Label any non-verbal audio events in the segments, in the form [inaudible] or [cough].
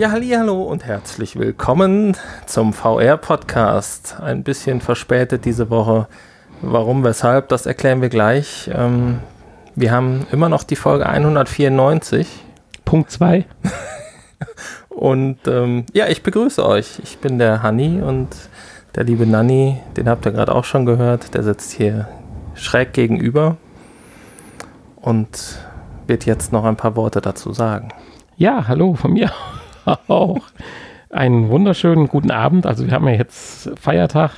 Ja, hallo und herzlich willkommen zum VR-Podcast. Ein bisschen verspätet diese Woche. Warum, weshalb, das erklären wir gleich. Ähm, wir haben immer noch die Folge 194. Punkt 2. [laughs] und ähm, ja, ich begrüße euch. Ich bin der Hanni und der liebe Nanni, den habt ihr gerade auch schon gehört, der sitzt hier schräg gegenüber und wird jetzt noch ein paar Worte dazu sagen. Ja, hallo von mir [laughs] auch. Einen wunderschönen guten Abend. Also wir haben ja jetzt Feiertag.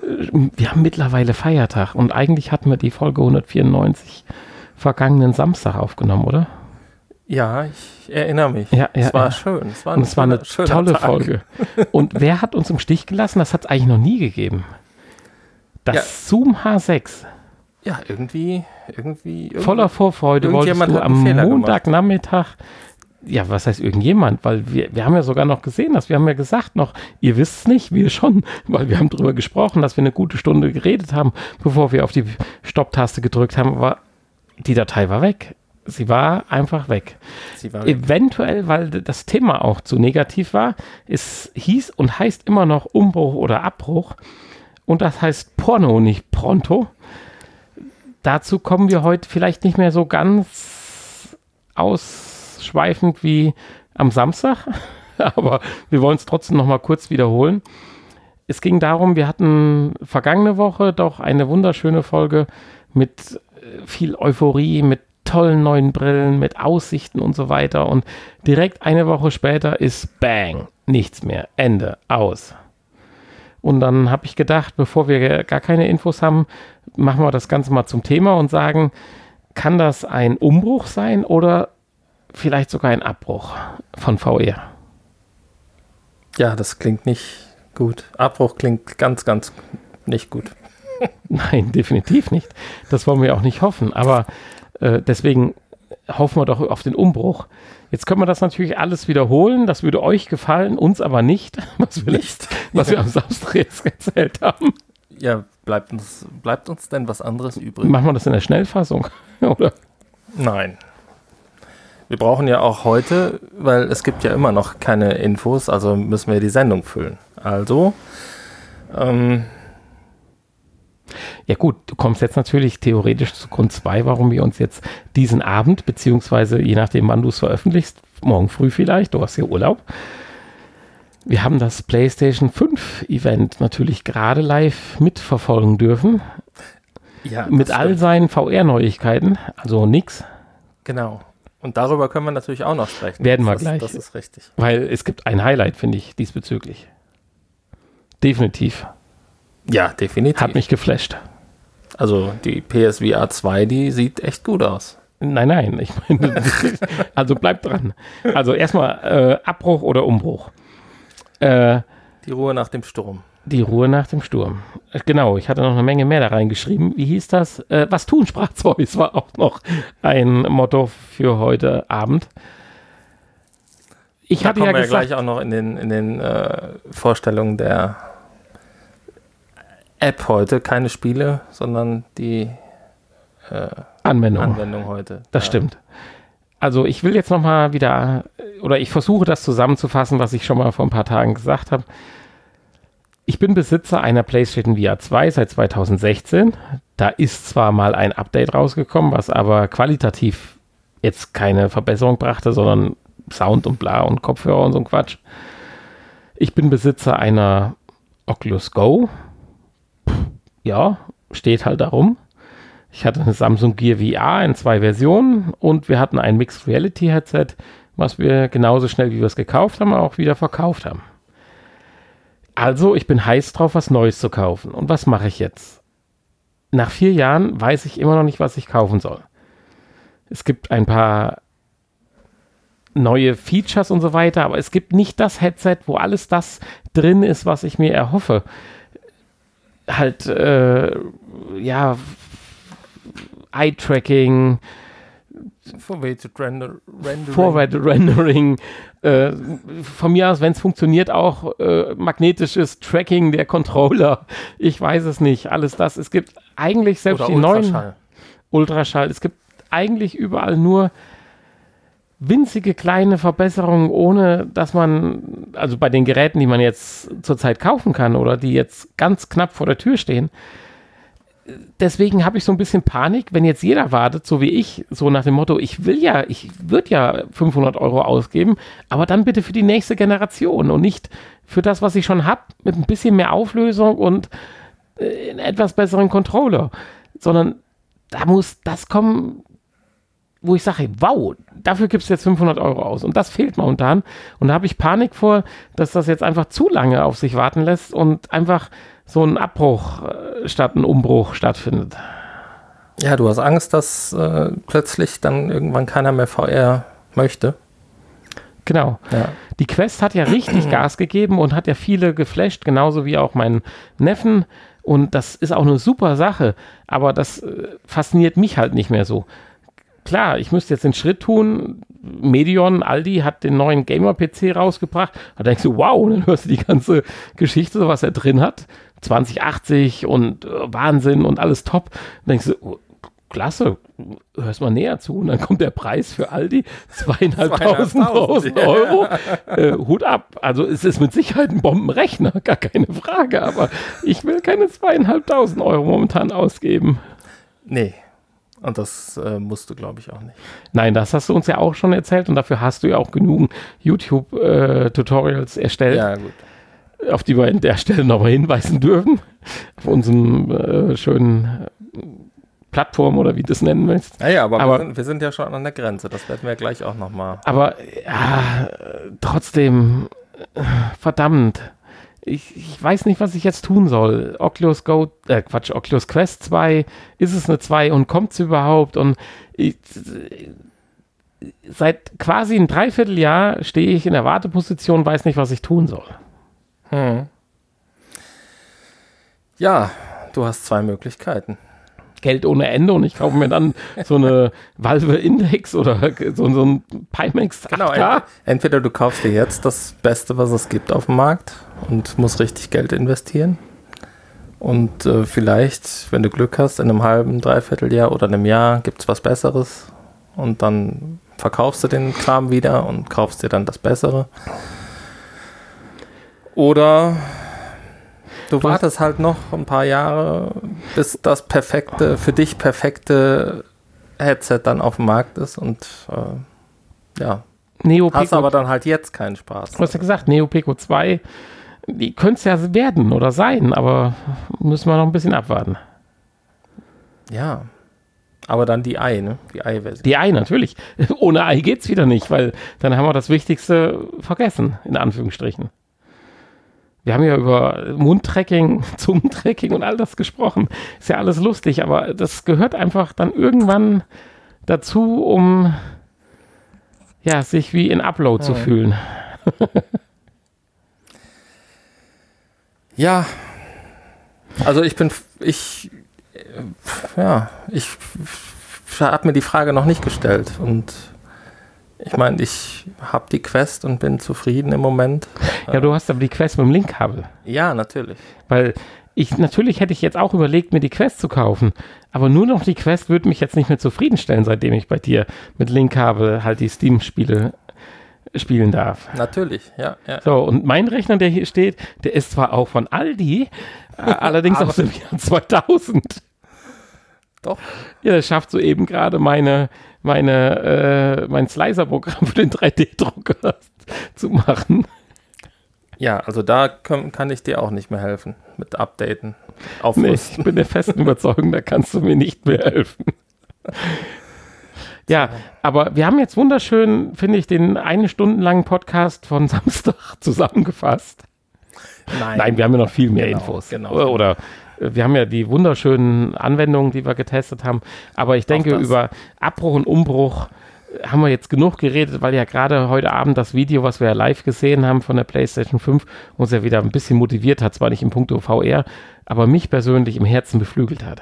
Wir haben mittlerweile Feiertag und eigentlich hatten wir die Folge 194 vergangenen Samstag aufgenommen, oder? Ja, ich erinnere mich. Ja, ja, es war ja. schön. Es war, Und es war eine tolle Tag. Folge. [laughs] Und wer hat uns im Stich gelassen? Das hat es eigentlich noch nie gegeben. Das Ja. Zoom H6. Ja, irgendwie, irgendwie. Voller Vorfreude wolltest du am. Montagnachmittag, ja, was heißt irgendjemand? Weil wir, wir haben ja sogar noch gesehen, dass wir haben ja gesagt noch, ihr wisst es nicht, wir schon, [laughs] weil wir haben drüber gesprochen, dass wir eine gute Stunde geredet haben, bevor wir auf die Stopptaste gedrückt haben, aber die Datei war weg. Sie war einfach weg. War Eventuell, weil das Thema auch zu negativ war. Es hieß und heißt immer noch Umbruch oder Abbruch. Und das heißt Porno, nicht Pronto. Dazu kommen wir heute vielleicht nicht mehr so ganz ausschweifend wie am Samstag. [laughs] Aber wir wollen es trotzdem noch mal kurz wiederholen. Es ging darum, wir hatten vergangene Woche doch eine wunderschöne Folge mit äh, viel Euphorie, mit tollen neuen Brillen, mit Aussichten und so weiter. Und direkt eine Woche später ist Bang, nichts mehr, Ende, aus. Und dann habe ich gedacht, bevor wir gar keine Infos haben, machen wir das Ganze mal zum Thema und sagen, kann das ein Umbruch sein oder vielleicht sogar ein Abbruch von VR? ja, das klingt nicht gut. Abbruch klingt ganz, ganz nicht gut. [laughs] Nein, definitiv nicht. Das wollen wir auch nicht hoffen. Aber äh, deswegen hoffen wir doch auf den Umbruch. Jetzt können wir das natürlich alles wiederholen. Das würde euch gefallen, uns aber nicht, [laughs] was wir, Nicht. was wir am Samstag jetzt erzählt haben. Ja, bleibt uns, bleibt uns denn was anderes übrig? Machen wir das in der Schnellfassung, [laughs] oder? Nein. Wir brauchen ja auch heute, weil es gibt ja immer noch keine Infos, also müssen wir die Sendung füllen. Also, ähm, Ja gut, du kommst jetzt natürlich theoretisch zu Grund 2, warum wir uns jetzt diesen Abend, beziehungsweise je nachdem, wann du es veröffentlichst, morgen früh vielleicht, du hast ja Urlaub. Wir haben das PlayStation 5 Event natürlich gerade live mitverfolgen dürfen, ja, mit all seinen VR-Neuigkeiten, also nix, Genau. Und darüber können wir natürlich auch noch sprechen. Werden wir das, gleich. Das ist richtig. weil es gibt ein Highlight, finde ich, diesbezüglich. Definitiv. Ja, definitiv. Hat mich geflasht. also die PSVR 2, die sieht echt gut aus. Nein, nein, ich meine, [laughs] also bleib dran. Also erstmal äh, Abbruch oder Umbruch. Äh, Die Ruhe nach dem Sturm. Die Ruhe nach dem Sturm. Äh, Genau, ich hatte noch eine Menge mehr da reingeschrieben. Wie hieß das? Äh, was tun, sprach Zeus, war auch noch ein Motto für heute Abend. Ich Da hatte kommen ja wir gesagt, gleich auch noch in den, in den äh, Vorstellungen der App heute. Keine Spiele, sondern die äh, Anwendung. Anwendung heute. Das Ja. stimmt. Also ich will jetzt noch mal wieder, oder ich versuche das zusammenzufassen, was ich schon mal vor ein paar Tagen gesagt habe. Ich bin Besitzer einer PlayStation VR 2 seit 2016. Da ist zwar mal ein Update rausgekommen, was aber qualitativ jetzt keine Verbesserung brachte, sondern Sound und bla und Kopfhörer und so ein Quatsch. Ich bin Besitzer einer Oculus Go. Ja, steht halt darum. Ich hatte eine Samsung Gear VR in zwei Versionen und wir hatten ein Mixed Reality Headset, was wir genauso schnell wie wir es gekauft haben, auch wieder verkauft haben. Also, ich bin heiß drauf, was Neues zu kaufen. Und was mache ich jetzt? Nach vier Jahren weiß ich immer noch nicht, was ich kaufen soll. Es gibt ein paar neue Features und so weiter, aber es gibt nicht das Headset, wo alles das drin ist, was ich mir erhoffe. Halt, äh, ja, Eye-Tracking, Forward Render, Rendering. Forward Rendering, äh, von mir aus, wenn es funktioniert, auch äh, magnetisches Tracking der Controller. Ich weiß es nicht. Alles das. Es gibt eigentlich selbst Oder die neuen Ultraschall. Ultraschall. Es gibt eigentlich überall nur winzige kleine Verbesserungen, ohne dass man, also bei den Geräten, die man jetzt zurzeit kaufen kann oder die jetzt ganz knapp vor der Tür stehen, deswegen habe ich so ein bisschen Panik, wenn jetzt jeder wartet, so wie ich, so nach dem Motto, ich will ja, ich würde ja 500 Euro ausgeben, aber dann bitte für die nächste Generation und nicht für das, was ich schon habe, mit ein bisschen mehr Auflösung und äh, etwas besseren Controller, sondern da muss das kommen, wo ich sage, wow, dafür gibt es jetzt 500 Euro aus. Und das fehlt momentan. Und da habe ich Panik vor, dass das jetzt einfach zu lange auf sich warten lässt und einfach so ein Abbruch äh, statt ein Umbruch stattfindet. Ja, du hast Angst, dass äh, plötzlich dann irgendwann keiner mehr VR möchte. Genau. Ja. Die Quest hat ja richtig [clears throat] Gas gegeben und hat ja viele geflasht, genauso wie auch meinen Neffen. Und das ist auch eine super Sache, aber das äh, fasziniert mich halt nicht mehr so. Klar, ich müsste jetzt den Schritt tun. Medion, Aldi hat den neuen Gamer-PC rausgebracht. Da denkst du, wow, dann hörst du die ganze Geschichte, was er drin hat. 2080 und äh, Wahnsinn und alles top. Dann denkst du, oh, klasse, hörst mal näher zu. Und dann kommt der Preis für Aldi, zweieinhalbtausend Euro. Äh, Hut ab. Also es ist mit Sicherheit ein Bombenrechner, [laughs] gar keine Frage. Aber ich will keine zweieinhalbtausend Euro momentan ausgeben. Nee. Und das äh, musst du, glaube ich, auch nicht. Nein, das hast du uns ja auch schon erzählt und dafür hast du ja auch genügend YouTube-Tutorials äh, erstellt. Ja, gut auf die wir an der Stelle nochmal hinweisen dürfen, auf unserem äh, schönen äh, Plattform oder wie du es nennen möchtest. Ja, ja aber, aber wir, sind, wir, sind, ja schon an der Grenze, das werden wir gleich auch nochmal. Aber ja, trotzdem, äh, verdammt. Ich, ich, weiß nicht, was ich jetzt tun soll. Oculus Go, äh, Quatsch, Oculus Quest 2, ist es eine 2 und kommt es überhaupt? Und ich, seit quasi ein Dreivierteljahr stehe ich in der Warteposition, weiß nicht, was ich tun soll. Hm. Ja, du hast zwei Möglichkeiten. Geld ohne Ende und ich kaufe mir dann so eine Valve Index oder so, so ein Pimax. Genau, ent entweder du kaufst dir jetzt das Beste, was es gibt auf dem Markt und musst richtig Geld investieren. Und äh, vielleicht, wenn du Glück hast, in einem halben, dreiviertel Jahr oder einem Jahr gibt es was Besseres und dann verkaufst du den Kram wieder und kaufst dir dann das Bessere. Oder du wartest halt noch ein paar Jahre, bis das perfekte, für dich perfekte Headset dann auf dem Markt ist und äh, ja. Neo hast aber dann halt jetzt keinen Spaß. Du hast ja gesagt, Neo Pico 2, die könnte es ja werden oder sein, aber müssen wir noch ein bisschen abwarten. Ja. Aber dann die Ei, ne? Die Ei-Version. Die Ei, natürlich. [laughs] Ohne Ei geht es wieder nicht, weil dann haben wir das Wichtigste vergessen, in Anführungsstrichen wir haben ja über Mundtracking, [laughs] Zungentracking und all das gesprochen. Ist ja alles lustig, aber das gehört einfach dann irgendwann dazu, um ja, sich wie in Upload ja. zu fühlen. ja. Also ich bin, ich, ja, ich habe mir die Frage noch nicht gestellt und ich meine, ich habe die Quest und bin zufrieden im Moment. Ja, du hast aber die Quest mit dem Linkkabel. Ja, natürlich. Weil ich, natürlich hätte ich jetzt auch überlegt, mir die Quest zu kaufen. Aber nur noch die Quest würde mich jetzt nicht mehr zufriedenstellen, seitdem ich bei dir mit Linkkabel halt die Steam-Spiele spielen darf. Natürlich, ja, ja. So, und mein Rechner, der hier steht, der ist zwar auch von Aldi, [laughs] allerdings aus dem Jahr 2000. Doch. Ja, das schafft so eben gerade meine meine, äh, mein Slicer-Programm für den 3D-Drucker zu machen. Ja, also da kann, kann, ich dir auch nicht mehr helfen mit Updaten. Nee, ich bin der festen Überzeugung, da kannst du mir nicht mehr helfen. Ja, aber wir haben jetzt wunderschön, finde ich, den eine Stunde langen Podcast von Samstag [laughs] zusammengefasst. Nein, Nein wir haben ja noch viel mehr genau, Infos. Genau. Oder wir haben ja die wunderschönen Anwendungen, die wir getestet haben. Aber ich denke, über Abbruch und Umbruch haben wir jetzt genug geredet, weil ja gerade heute Abend das Video, was wir ja live gesehen haben von der PlayStation 5, uns ja wieder ein bisschen motiviert hat, zwar nicht im Punkto VR, aber mich persönlich im Herzen beflügelt hat.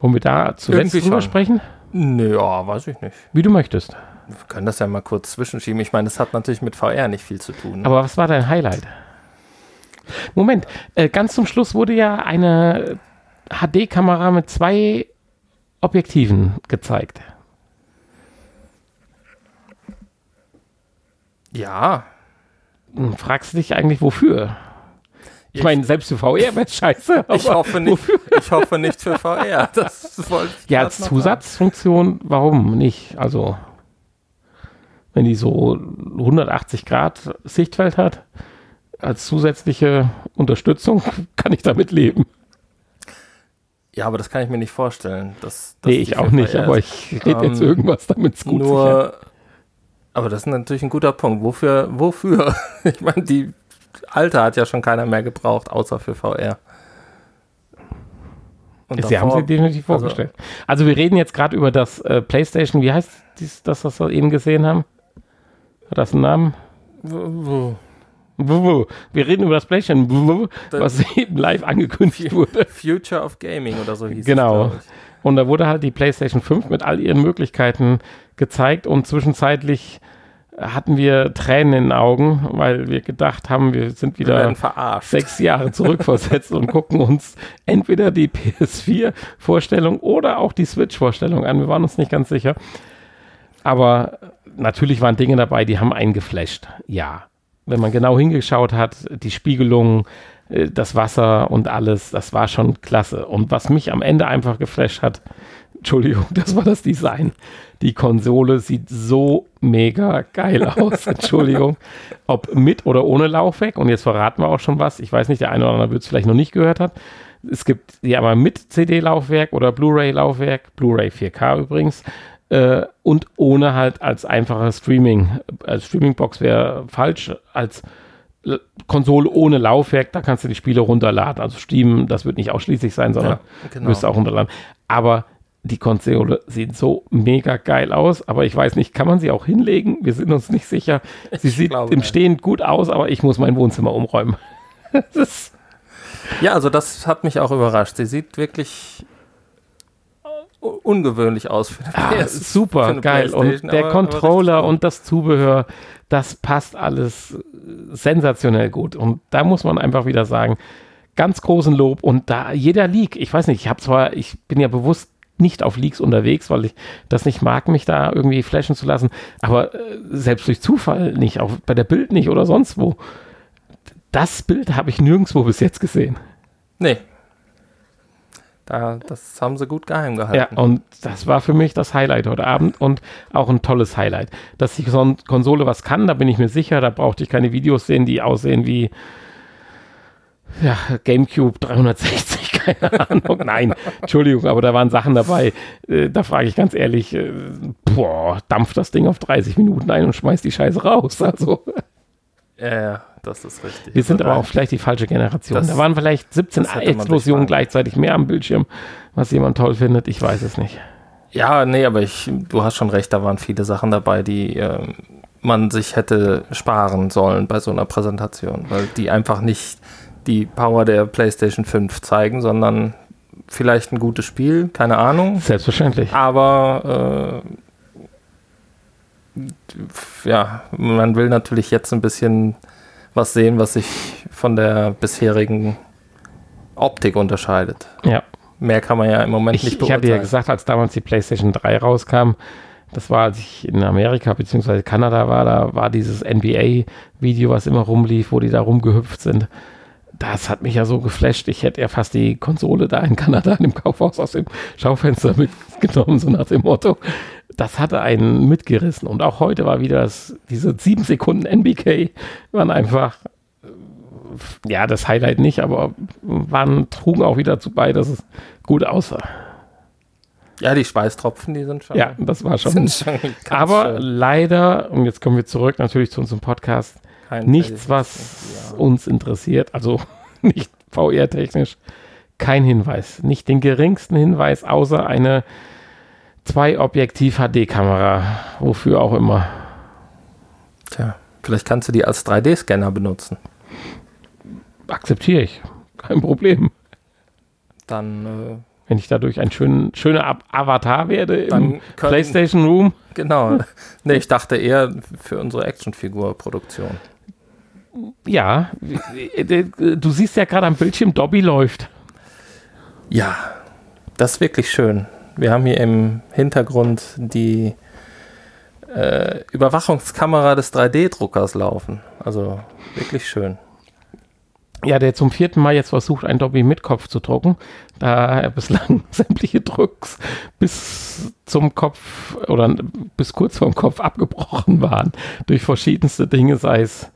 Wollen wir da zuletzt drüber sprechen? Nö, ja, weiß ich nicht. Wie du möchtest. Wir können das ja mal kurz zwischenschieben. Ich meine, das hat natürlich mit VR nicht viel zu tun. Ne? Aber was war dein Highlight? Moment, äh, ganz zum Schluss wurde ja eine HD-Kamera mit zwei Objektiven gezeigt. Ja. Fragst du dich eigentlich, wofür? Ich Ich- meine, selbst für VR wäre [laughs] scheiße. Ich hoffe, nicht, ich hoffe nicht für VR. [laughs] Das wollte ich Ja, als Zusatzfunktion, warum nicht? Also, wenn die so 180 Grad Sichtfeld hat, als zusätzliche Unterstützung, [laughs] kann ich damit leben. Ja, aber das kann ich mir nicht vorstellen. Dass, dass nee, ich auch nicht, aber ich rede jetzt Ähm, irgendwas, damit es gut sicher- Nur, aber das ist natürlich ein guter Punkt. Wofür? Wofür? [laughs] Ich meine, die alte hat ja schon keiner mehr gebraucht, außer für VR. Und Sie haben davor- sie definitiv also- vorgestellt. Also, wir reden jetzt gerade über das äh, PlayStation, wie heißt dies, das, was wir eben gesehen haben? Hat das einen Namen? Wir reden über das Das- was eben live angekündigt wurde. Future of Gaming oder so hieß Genau. es. ich. Und da wurde halt die PlayStation 5 mit all ihren Möglichkeiten gezeigt und zwischenzeitlich hatten wir Tränen in den Augen, weil wir gedacht haben, wir sind Wir wieder verarscht. sechs Jahre zurückversetzt und gucken uns entweder die PS4-Vorstellung oder auch die Switch-Vorstellung an. Wir waren uns nicht ganz sicher. Aber natürlich waren Dinge dabei, die haben einen geflasht. Ja. Wenn man genau hingeschaut hat, die Spiegelung, äh, das Wasser und alles, das war schon klasse. Und was mich am Ende einfach geflasht hat, [laughs] Entschuldigung, das war das Design. Die Konsole sieht so mega geil [laughs] aus. Entschuldigung. Ob mit oder ohne Laufwerk. Und jetzt verraten wir auch schon was. Ich weiß nicht, der eine oder andere wird es vielleicht noch nicht gehört hat. Es gibt ja aber mit CD-Laufwerk oder Blu-ray-Laufwerk, Blu-ray 4K übrigens, äh, und ohne halt als einfache Streaming. Als Streaming-Box wäre falsch, als L- Konsole ohne Laufwerk, da kannst du die Spiele runterladen. Also Steam, das wird nicht ausschließlich sein, sondern Ja, genau. du auch runterladen. Aber die Konsole sieht so mega geil aus, aber ich weiß nicht, kann man sie auch hinlegen? Wir sind uns nicht sicher. Sie Ich sieht glaube im. Stehen gut aus, aber ich muss mein Wohnzimmer umräumen. [laughs] Ja, also das hat mich auch überrascht. Sie sieht wirklich ungewöhnlich aus für ah, für super eine geil. Und der aber- aber Controller gut. und das Zubehör, das passt alles äh, sensationell gut. Und da muss man einfach wieder sagen, ganz großen Lob und da jeder Leak, ich weiß nicht, ich habe zwar, ich bin ja bewusst nicht auf Leaks unterwegs, weil ich das nicht mag, mich da irgendwie flashen zu lassen, aber äh, selbst durch Zufall nicht, auch bei der Bild nicht oder sonst wo. Das Bild habe ich nirgendwo bis jetzt gesehen. Nee. Da, das haben sie gut geheim Ja, gehalten. und das war für mich das Highlight heute Abend und auch ein tolles Highlight. Dass die Konsole was kann, da bin ich mir sicher, da brauchte ich keine Videos sehen, die aussehen wie ja, GameCube 360, [laughs] keine Ahnung. Nein, Entschuldigung, aber da waren Sachen dabei. Äh, da frage ich ganz ehrlich, äh, boah, dampft das Ding auf 30 Minuten ein und schmeißt die Scheiße raus. Also, ja, ja, das ist richtig. wir sind aber auch vielleicht die falsche Generation. Das- da waren vielleicht 17 das hätte man Explosionen gleichzeitig mehr am Bildschirm, was jemand toll findet. Ich weiß es nicht. Ja, nee, aber ich, du hast schon recht, da waren viele Sachen dabei, die ähm, man sich hätte sparen sollen bei so einer Präsentation, weil die einfach nicht die Power der PlayStation 5 zeigen, sondern vielleicht ein gutes Spiel, keine Ahnung, Selbstverständlich. aber äh, ja, man will natürlich jetzt ein bisschen was sehen, was sich von der bisherigen Optik unterscheidet. Ja. Mehr kann man ja im Moment Ich, nicht ich beurteilen. hatte ja gesagt, als damals die PlayStation 3 rauskam, das war, als ich in Amerika bzw. Kanada war, da war dieses NBA-Video, was immer rumlief, wo die da rumgehüpft sind. Das hat mich ja so geflasht. Ich hätte ja fast die Konsole da in Kanada [laughs] in dem Kaufhaus aus dem Schaufenster mitgenommen, so nach dem Motto. Das hatte einen mitgerissen. Und auch heute war wieder das, diese sieben Sekunden NBK waren einfach, ja, das Highlight nicht, aber waren, trugen auch wieder dazu bei, dass es gut aussah. Ja, die Schweißtropfen, die sind schon. Ja, das war schon. schon Aber schön. leider, und jetzt kommen wir zurück natürlich zu unserem Podcast, Kein nichts, was uns interessiert, also [laughs] nicht VR-technisch, kein Hinweis. Nicht den geringsten Hinweis, außer eine Zwei-Objektiv-HD-Kamera, wofür auch immer. Tja, vielleicht kannst du die als 3D-Scanner benutzen. Akzeptiere ich. Kein Problem. Dann, Wenn ich dadurch ein schön, schöner Avatar werde äh, im können, PlayStation Room. Genau. [laughs] Nee, ich dachte eher für unsere Actionfigur-Produktion. Ja, du siehst ja gerade am Bildschirm, Dobby läuft. Ja, das ist wirklich schön. Wir haben hier im Hintergrund die äh, Überwachungskamera des 3D-Druckers laufen. Also wirklich schön. Ja, der zum vierten Mal jetzt versucht, ein Dobby mit Kopf zu drucken, da er bislang [laughs] sämtliche Drucks bis zum Kopf oder bis kurz vorm Kopf abgebrochen waren durch verschiedenste Dinge, sei es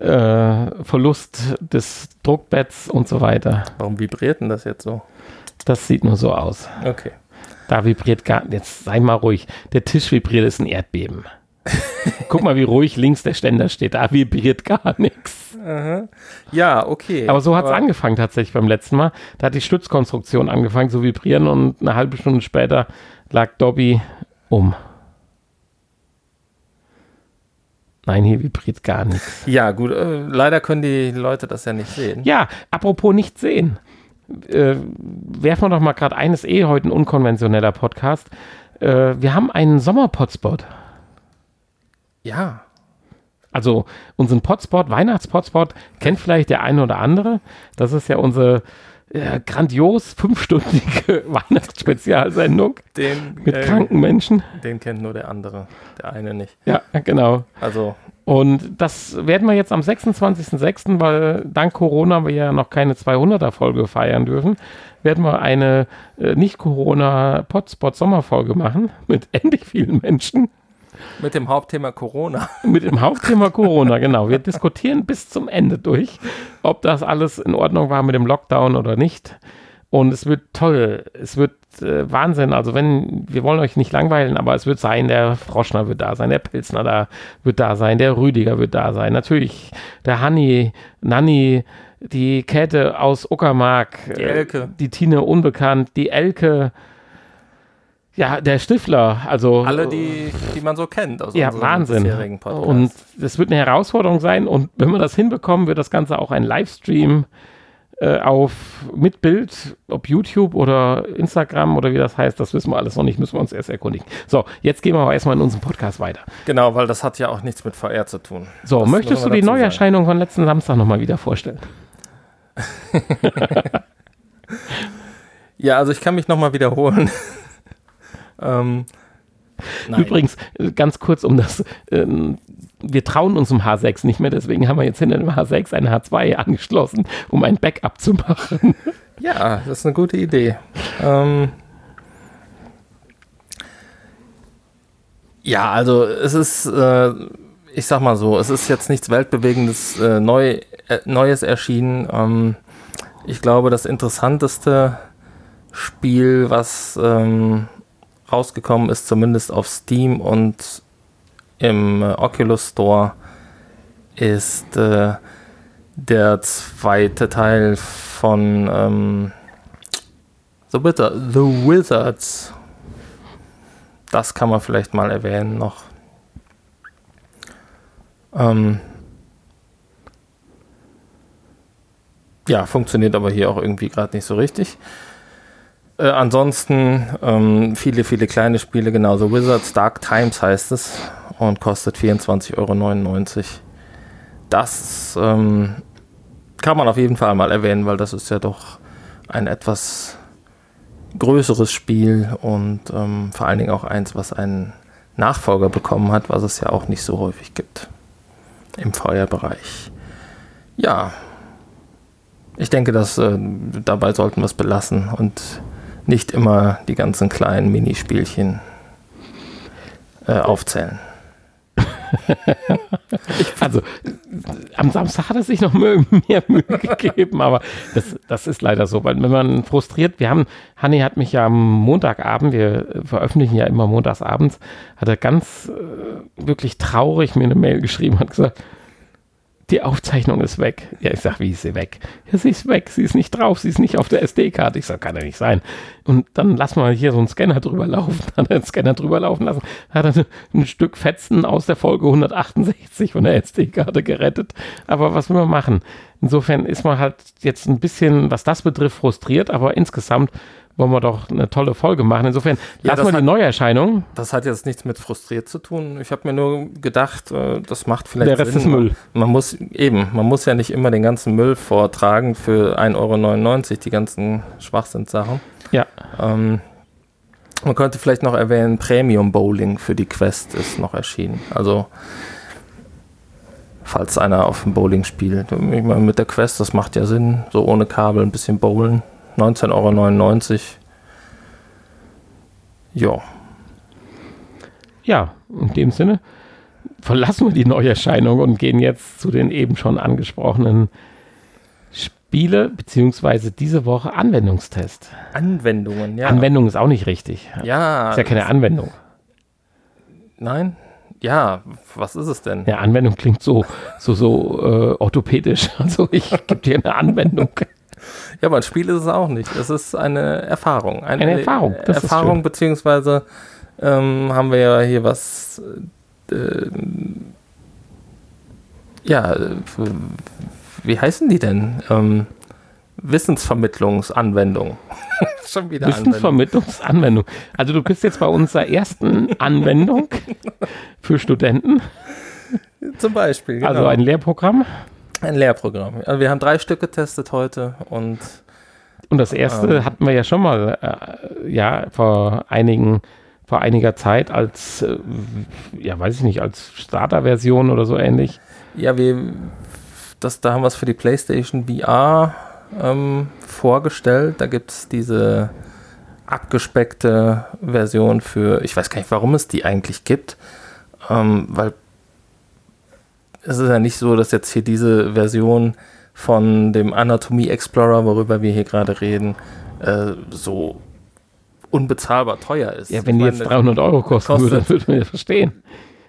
äh, Verlust des Druckbetts und so weiter. Warum vibriert denn das jetzt so? Das sieht nur so aus. Okay. Da vibriert gar Jetzt sei mal ruhig. Der Tisch vibriert, ist ein Erdbeben. [laughs] Guck mal, wie ruhig links der Ständer steht. Da vibriert gar nichts. Ja, okay. Aber so hat es angefangen tatsächlich beim letzten Mal. Da hat die Stützkonstruktion angefangen zu vibrieren und eine halbe Stunde später lag Dobby um. Nein, hier vibriert gar nichts. Ja, gut. Äh, leider können die Leute das ja nicht sehen. Ja, apropos nicht sehen. Äh, werfen wir doch mal gerade eines eh heute ein unkonventioneller Podcast. Äh, wir haben einen Sommerpotspot. Ja. Also unseren Potspot, Weihnachtspotspot, kennt vielleicht der eine oder andere. Das ist ja unsere äh, grandios fünfstündige [laughs] Weihnachtsspezialsendung Den, mit äh, kranken Menschen. Den kennt nur der andere, der eine nicht. Ja, genau. Also, Und das werden wir jetzt am 26.06., weil dank Corona wir ja noch keine 200er-Folge feiern dürfen, werden wir eine äh, Nicht-Corona-Potspot-Sommerfolge machen mit [laughs] endlich vielen Menschen. mit dem Hauptthema Corona. Mit dem Hauptthema Corona, genau. Wir diskutieren bis zum Ende durch, ob das alles in Ordnung war mit dem Lockdown oder nicht. Und es wird toll. Es wird äh, Wahnsinn. Also wenn, wir wollen euch nicht langweilen, aber es wird sein, der Froschner wird da sein, der Pilsner da wird da sein, der Rüdiger wird da sein. Natürlich der Hanni, Nanni, die Käthe aus Uckermark, Die äh, Elke. die Tine Unbekannt, die Elke, ja, der Stifler, also Alle, die, die man so kennt aus ja, Wahnsinn. bisherigen Podcast. Und das wird eine Herausforderung sein. Und wenn wir das hinbekommen, wird das Ganze auch ein Livestream äh, auf mit Bild, ob YouTube oder Instagram oder wie das heißt, das wissen wir alles noch nicht, müssen wir uns erst erkundigen. So, jetzt gehen wir aber erstmal in unserem Podcast weiter. genau, weil das hat ja auch nichts mit VR zu tun. So, Das möchtest du die dazu sagen. Neuerscheinung von letzten Samstag nochmal wieder vorstellen? [laughs] Ja, also ich kann mich nochmal wiederholen. [laughs] ähm. Übrigens, äh, ganz kurz um das, ähm, wir trauen uns um H6 nicht mehr, deswegen haben wir jetzt hinter dem H6 ein H2 angeschlossen, um ein Backup zu machen. Ja, das ist eine gute Idee. Ähm, ja, also es ist, äh, ich sag mal so, es ist jetzt nichts Weltbewegendes äh, neu, äh, Neues erschienen. Ähm, ich glaube, das interessanteste Spiel, was ähm, rausgekommen ist, zumindest auf Steam und im äh, Oculus Store, ist äh, der zweite Teil von ähm, The, Wizard, The Wizards. Das kann man vielleicht mal erwähnen noch. Ähm, ja, funktioniert aber hier auch irgendwie gerade nicht so richtig. Äh, ansonsten ähm, viele, viele kleine Spiele, genauso Wizards Dark Times heißt es und kostet 24,99 Euro. Das ähm, kann man auf jeden Fall mal erwähnen, weil das ist ja doch ein etwas größeres Spiel und ähm, vor allen Dingen auch eins, was einen Nachfolger bekommen hat, was es ja auch nicht so häufig gibt im VR-Bereich. Ja, ich denke, dass äh, dabei sollten wir es belassen und nicht immer die ganzen kleinen Minispielchen äh, aufzählen. Also, am Samstag hat er sich noch mehr, mehr Mühe [laughs] gegeben, aber das, das ist leider so, weil wenn man frustriert, wir haben, Hanni hat mich ja am Montagabend, wir veröffentlichen ja immer montagsabends, hat er ganz äh, wirklich traurig mir eine Mail geschrieben, hat gesagt, die Aufzeichnung ist weg. Ja, ich sag, wie ist sie weg? Ja, sie ist weg, sie ist nicht drauf, sie ist nicht auf der SD-Karte. Ich sag, kann ja nicht sein. Und dann lass mal hier so einen Scanner drüber laufen. Dann [laughs] hat einen Scanner drüber laufen lassen. Hat er ein Stück Fetzen aus der Folge 168 von der SD-Karte gerettet. Aber was will man machen? Insofern ist man halt jetzt ein bisschen, was das betrifft, frustriert, aber insgesamt wollen wir doch eine tolle Folge machen. Insofern Ja, lassen das wir die Neuerscheinung. Das hat jetzt nichts mit frustriert zu tun. Ich habe mir nur gedacht, äh, das macht vielleicht Der Rest Sinn. ist Müll. Man muss eben, man muss ja nicht immer den ganzen Müll vortragen für 1,99 Euro, die ganzen Schwachsinnssachen. Ja. Ähm, Man könnte vielleicht noch erwähnen, Premium Bowling für die Quest ist noch erschienen. Also falls einer auf dem Bowling spielt. Ich meine, mit der Quest, das macht ja Sinn. So ohne Kabel ein bisschen bowlen. 19,99 Euro. Ja. Ja, in dem Sinne verlassen wir die Neuerscheinung und gehen jetzt zu den eben schon angesprochenen Spiele, beziehungsweise diese Woche Anwendungstest. Anwendungen, ja. Anwendung ist auch nicht richtig. Ja. Ist ja keine Anwendung. Nein? Ja, was ist es denn? Ja, Anwendung klingt so, so, so äh, orthopädisch. [laughs] Also ich gebe dir eine Anwendung. Ja, aber ein Spiel ist es auch nicht. Es ist eine Erfahrung. Eine, eine Erfahrung. Das Erfahrung, beziehungsweise ähm, haben wir ja hier was. Äh, ja, wie heißen die denn? Ähm, Wissensvermittlungsanwendung. [laughs] Schon wieder Wissensvermittlungsanwendung. Also du bist jetzt bei unserer ersten Anwendung für Studenten. Zum Beispiel. Genau. Also ein Lehrprogramm. Ein Lehrprogramm. Also wir haben drei Stück getestet heute und und das erste ähm, hatten wir ja schon mal, äh, ja, vor einigen, vor einiger Zeit als, äh, ja, weiß ich nicht, als Starter-Version oder so ähnlich. Ja, wir, das, da haben wir es für die PlayStation VR ähm, vorgestellt. Da gibt es diese abgespeckte Version für, ich weiß gar nicht, warum es die eigentlich gibt, ähm, weil es ist ja nicht so, dass jetzt hier diese Version von dem Anatomie Explorer, worüber wir hier gerade reden, äh, so unbezahlbar teuer ist. Ja, wenn die jetzt 300 Euro kosten kostet, würde, dann würde man ja verstehen.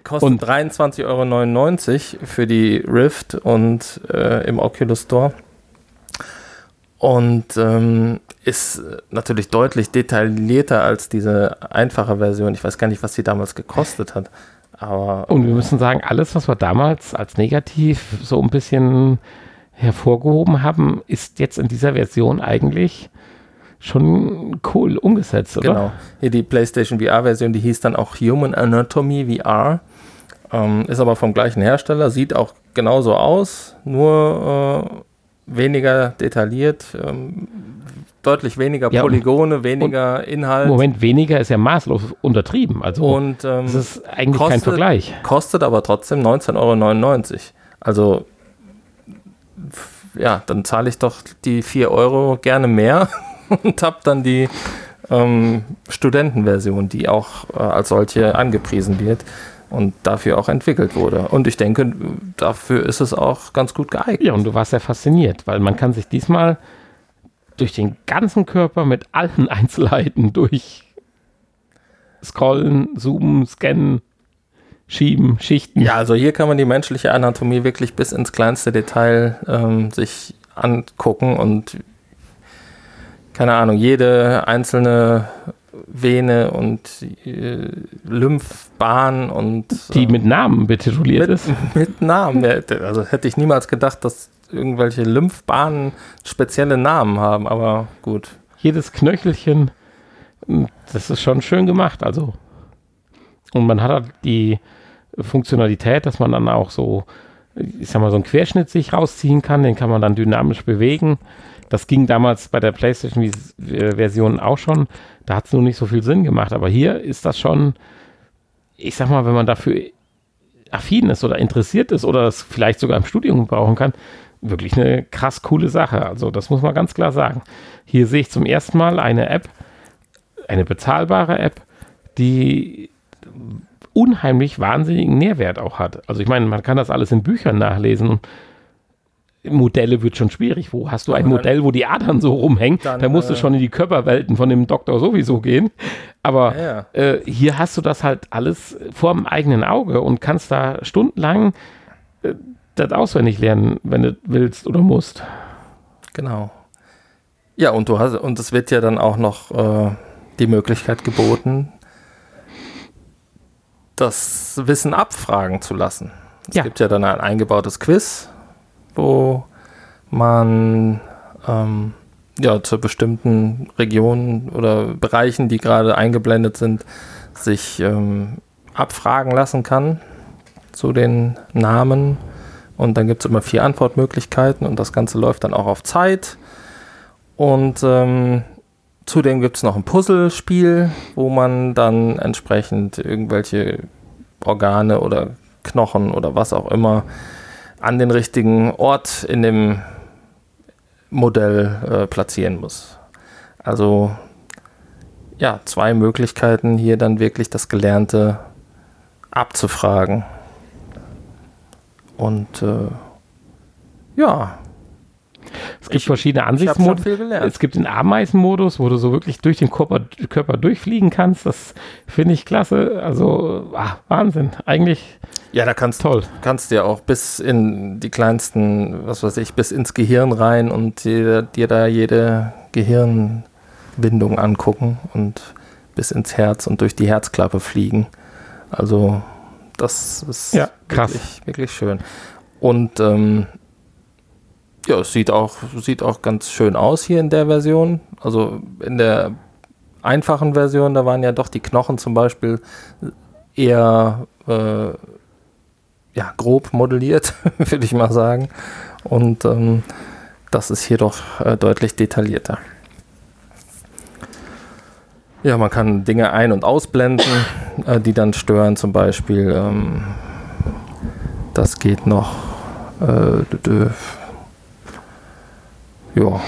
Kostet 23,99 Euro für die Rift und äh, im Oculus Store. Und ähm, ist natürlich deutlich detaillierter als diese einfache Version. Ich weiß gar nicht, was sie damals gekostet hat. Aber, und wir müssen sagen, alles, was wir damals als negativ so ein bisschen hervorgehoben haben, ist jetzt in dieser Version eigentlich schon cool umgesetzt, oder? Genau. Hier die PlayStation VR-Version, die hieß dann auch Human Anatomy VR. Ähm, ist aber vom gleichen Hersteller, sieht auch genauso aus, nur äh, weniger detailliert, ähm, deutlich weniger ja, Polygone, weniger Inhalt. Moment, weniger ist ja maßlos untertrieben. Also und, ähm, das ist eigentlich kostet, kein Vergleich. Kostet aber trotzdem 19,99 Euro. Also ja, dann zahle ich doch die 4 Euro gerne mehr [laughs] und habe dann die ähm, Studentenversion, die auch äh, als solche angepriesen wird und dafür auch entwickelt wurde. Und ich denke, dafür ist es auch ganz gut geeignet. Ja, und du warst ja fasziniert, weil man kann sich diesmal durch den ganzen Körper mit allen [laughs] Einzelheiten durch scrollen, zoomen, scannen, schieben, schichten. Ja, also hier kann man die menschliche Anatomie wirklich bis ins kleinste Detail ähm, sich angucken und keine Ahnung, jede einzelne Vene und äh, Lymphbahn und. Die äh, mit Namen betituliert mit, ist? [laughs] Mit Namen. Also hätte ich niemals gedacht, dass irgendwelche Lymphbahnen spezielle Namen haben, aber gut. Jedes Knöchelchen, hm, das ist schon schön gemacht, also. Und man hat halt die Funktionalität, dass man dann auch so, ich sag mal, so einen Querschnitt sich rausziehen kann, den kann man dann dynamisch bewegen. Das ging damals bei der PlayStation-Version auch schon. Da hat es nur nicht so viel Sinn gemacht. Aber hier ist das schon, ich sag mal, wenn man dafür affin ist oder interessiert ist oder es vielleicht sogar im Studium brauchen kann, wirklich eine krass coole Sache. Also das muss man ganz klar sagen. Hier sehe ich zum ersten Mal eine App, eine bezahlbare App, die unheimlich wahnsinnigen Nährwert auch hat. Also ich meine, man kann das alles in Büchern nachlesen und Modelle wird schon schwierig. Wo hast du ein Modell, wo die Adern so rumhängen? Dann, da musst du äh, schon in die Körperwelten von dem Doktor sowieso gehen. Aber ja, ja. Äh, hier hast du das halt alles vor dem eigenen Auge und kannst da stundenlang äh, das auswendig lernen, wenn du willst oder musst. Genau. Ja, und du hast, und es wird ja dann auch noch äh, die Möglichkeit geboten, das Wissen abfragen zu lassen. Es ja. gibt ja dann ein eingebautes Quiz, wo man ähm, ja, zu bestimmten Regionen oder Bereichen, die gerade eingeblendet sind, sich ähm, abfragen lassen kann zu den Namen. Und dann gibt es immer vier Antwortmöglichkeiten und das Ganze läuft dann auch auf Zeit. Und ähm, zudem gibt es noch ein Puzzlespiel, wo man dann entsprechend irgendwelche Organe oder Knochen oder was auch immer an den richtigen Ort in dem Modell äh, platzieren muss. Also ja, zwei Möglichkeiten hier dann wirklich das Gelernte abzufragen. Und äh, ja. Es gibt ich, verschiedene Ansichtsmodi. Es gibt den Ameisenmodus, wo du so wirklich durch den Körper, Körper durchfliegen kannst. Das finde ich klasse. Also ah, Wahnsinn. Eigentlich. Ja, da kannst toll. Kannst dir auch bis in die kleinsten, was weiß ich, bis ins Gehirn rein und dir, dir da jede Gehirnbindung angucken und bis ins Herz und durch die Herzklappe fliegen. Also das ist ja, krass. Wirklich, wirklich schön. Und ähm, ja, es sieht auch, sieht auch ganz schön aus hier in der Version. Also in der einfachen Version, da waren ja doch die Knochen zum Beispiel eher äh, ja, grob modelliert, [laughs] würde ich mal sagen. Und ähm, das ist hier doch äh, deutlich detaillierter. Ja, man kann Dinge ein- und ausblenden, äh, die dann stören, zum Beispiel. Ähm, das geht noch. Äh, ja.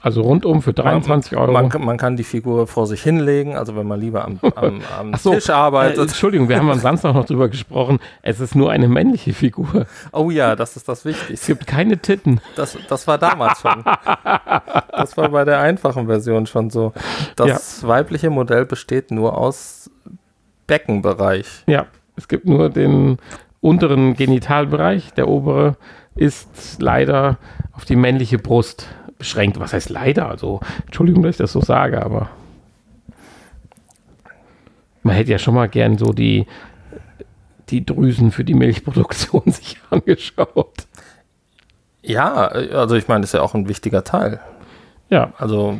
Also rundum für 23 Euro. Man, man, kann die Figur vor sich hinlegen, also wenn man lieber am, [laughs] am, am so, Tisch arbeitet. Äh, Entschuldigung, wir haben am Samstag noch drüber gesprochen. Es ist nur eine männliche Figur. Oh ja, das ist das Wichtigste. Es gibt keine Titten. Das, das war damals schon. [laughs] das war bei der einfachen Version schon so. Das ja. weibliche Modell besteht nur aus Beckenbereich. Ja, es gibt nur den unteren Genitalbereich. Der obere ist leider auf die männliche Brust beschränkt. Was heißt leider? Also, Entschuldigung, dass ich das so sage, aber man hätte ja schon mal gern so die, die Drüsen für die Milchproduktion [laughs] sich angeschaut. Ja, also ich meine, das ist ja auch ein wichtiger Teil. Ja. Also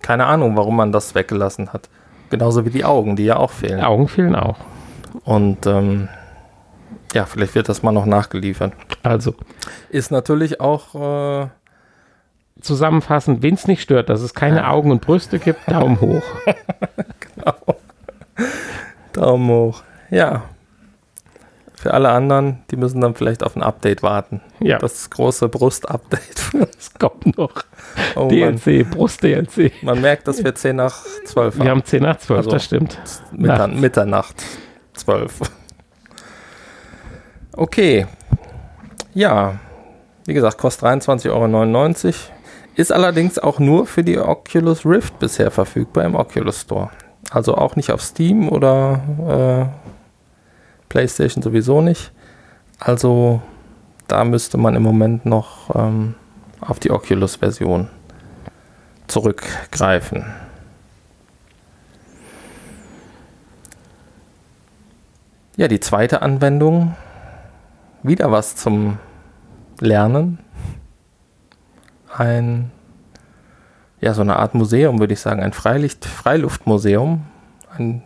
keine Ahnung, warum man das weggelassen hat. Genauso wie die Augen, die ja auch fehlen. Augen fehlen auch. Und ähm, ja, vielleicht wird das mal noch nachgeliefert. Also. Ist natürlich auch. Äh, Zusammenfassend, wen es nicht stört, dass es keine Augen und Brüste gibt, Daumen hoch. [laughs] genau. Daumen hoch. Ja. Für alle anderen, die müssen dann vielleicht auf ein Update warten. Ja. Das große Brust-Update. [laughs] Es kommt noch. Oh DLC, Brust-DLC. Man merkt, dass wir 10 nach 12 haben. Wir haben 10 nach 12, also das stimmt. Mittern Mitternacht 12. Okay. Ja. Wie gesagt, kostet 23,99 Euro. Ist allerdings auch nur für die Oculus Rift bisher verfügbar im Oculus Store. Also auch nicht auf Steam oder äh, PlayStation sowieso nicht. Also da müsste man im Moment noch ähm, auf die Oculus-Version zurückgreifen. Ja, die zweite Anwendung wieder was zum Lernen. Ein, ja, so eine Art Museum, würde ich sagen, ein Freilicht, Freiluftmuseum, ein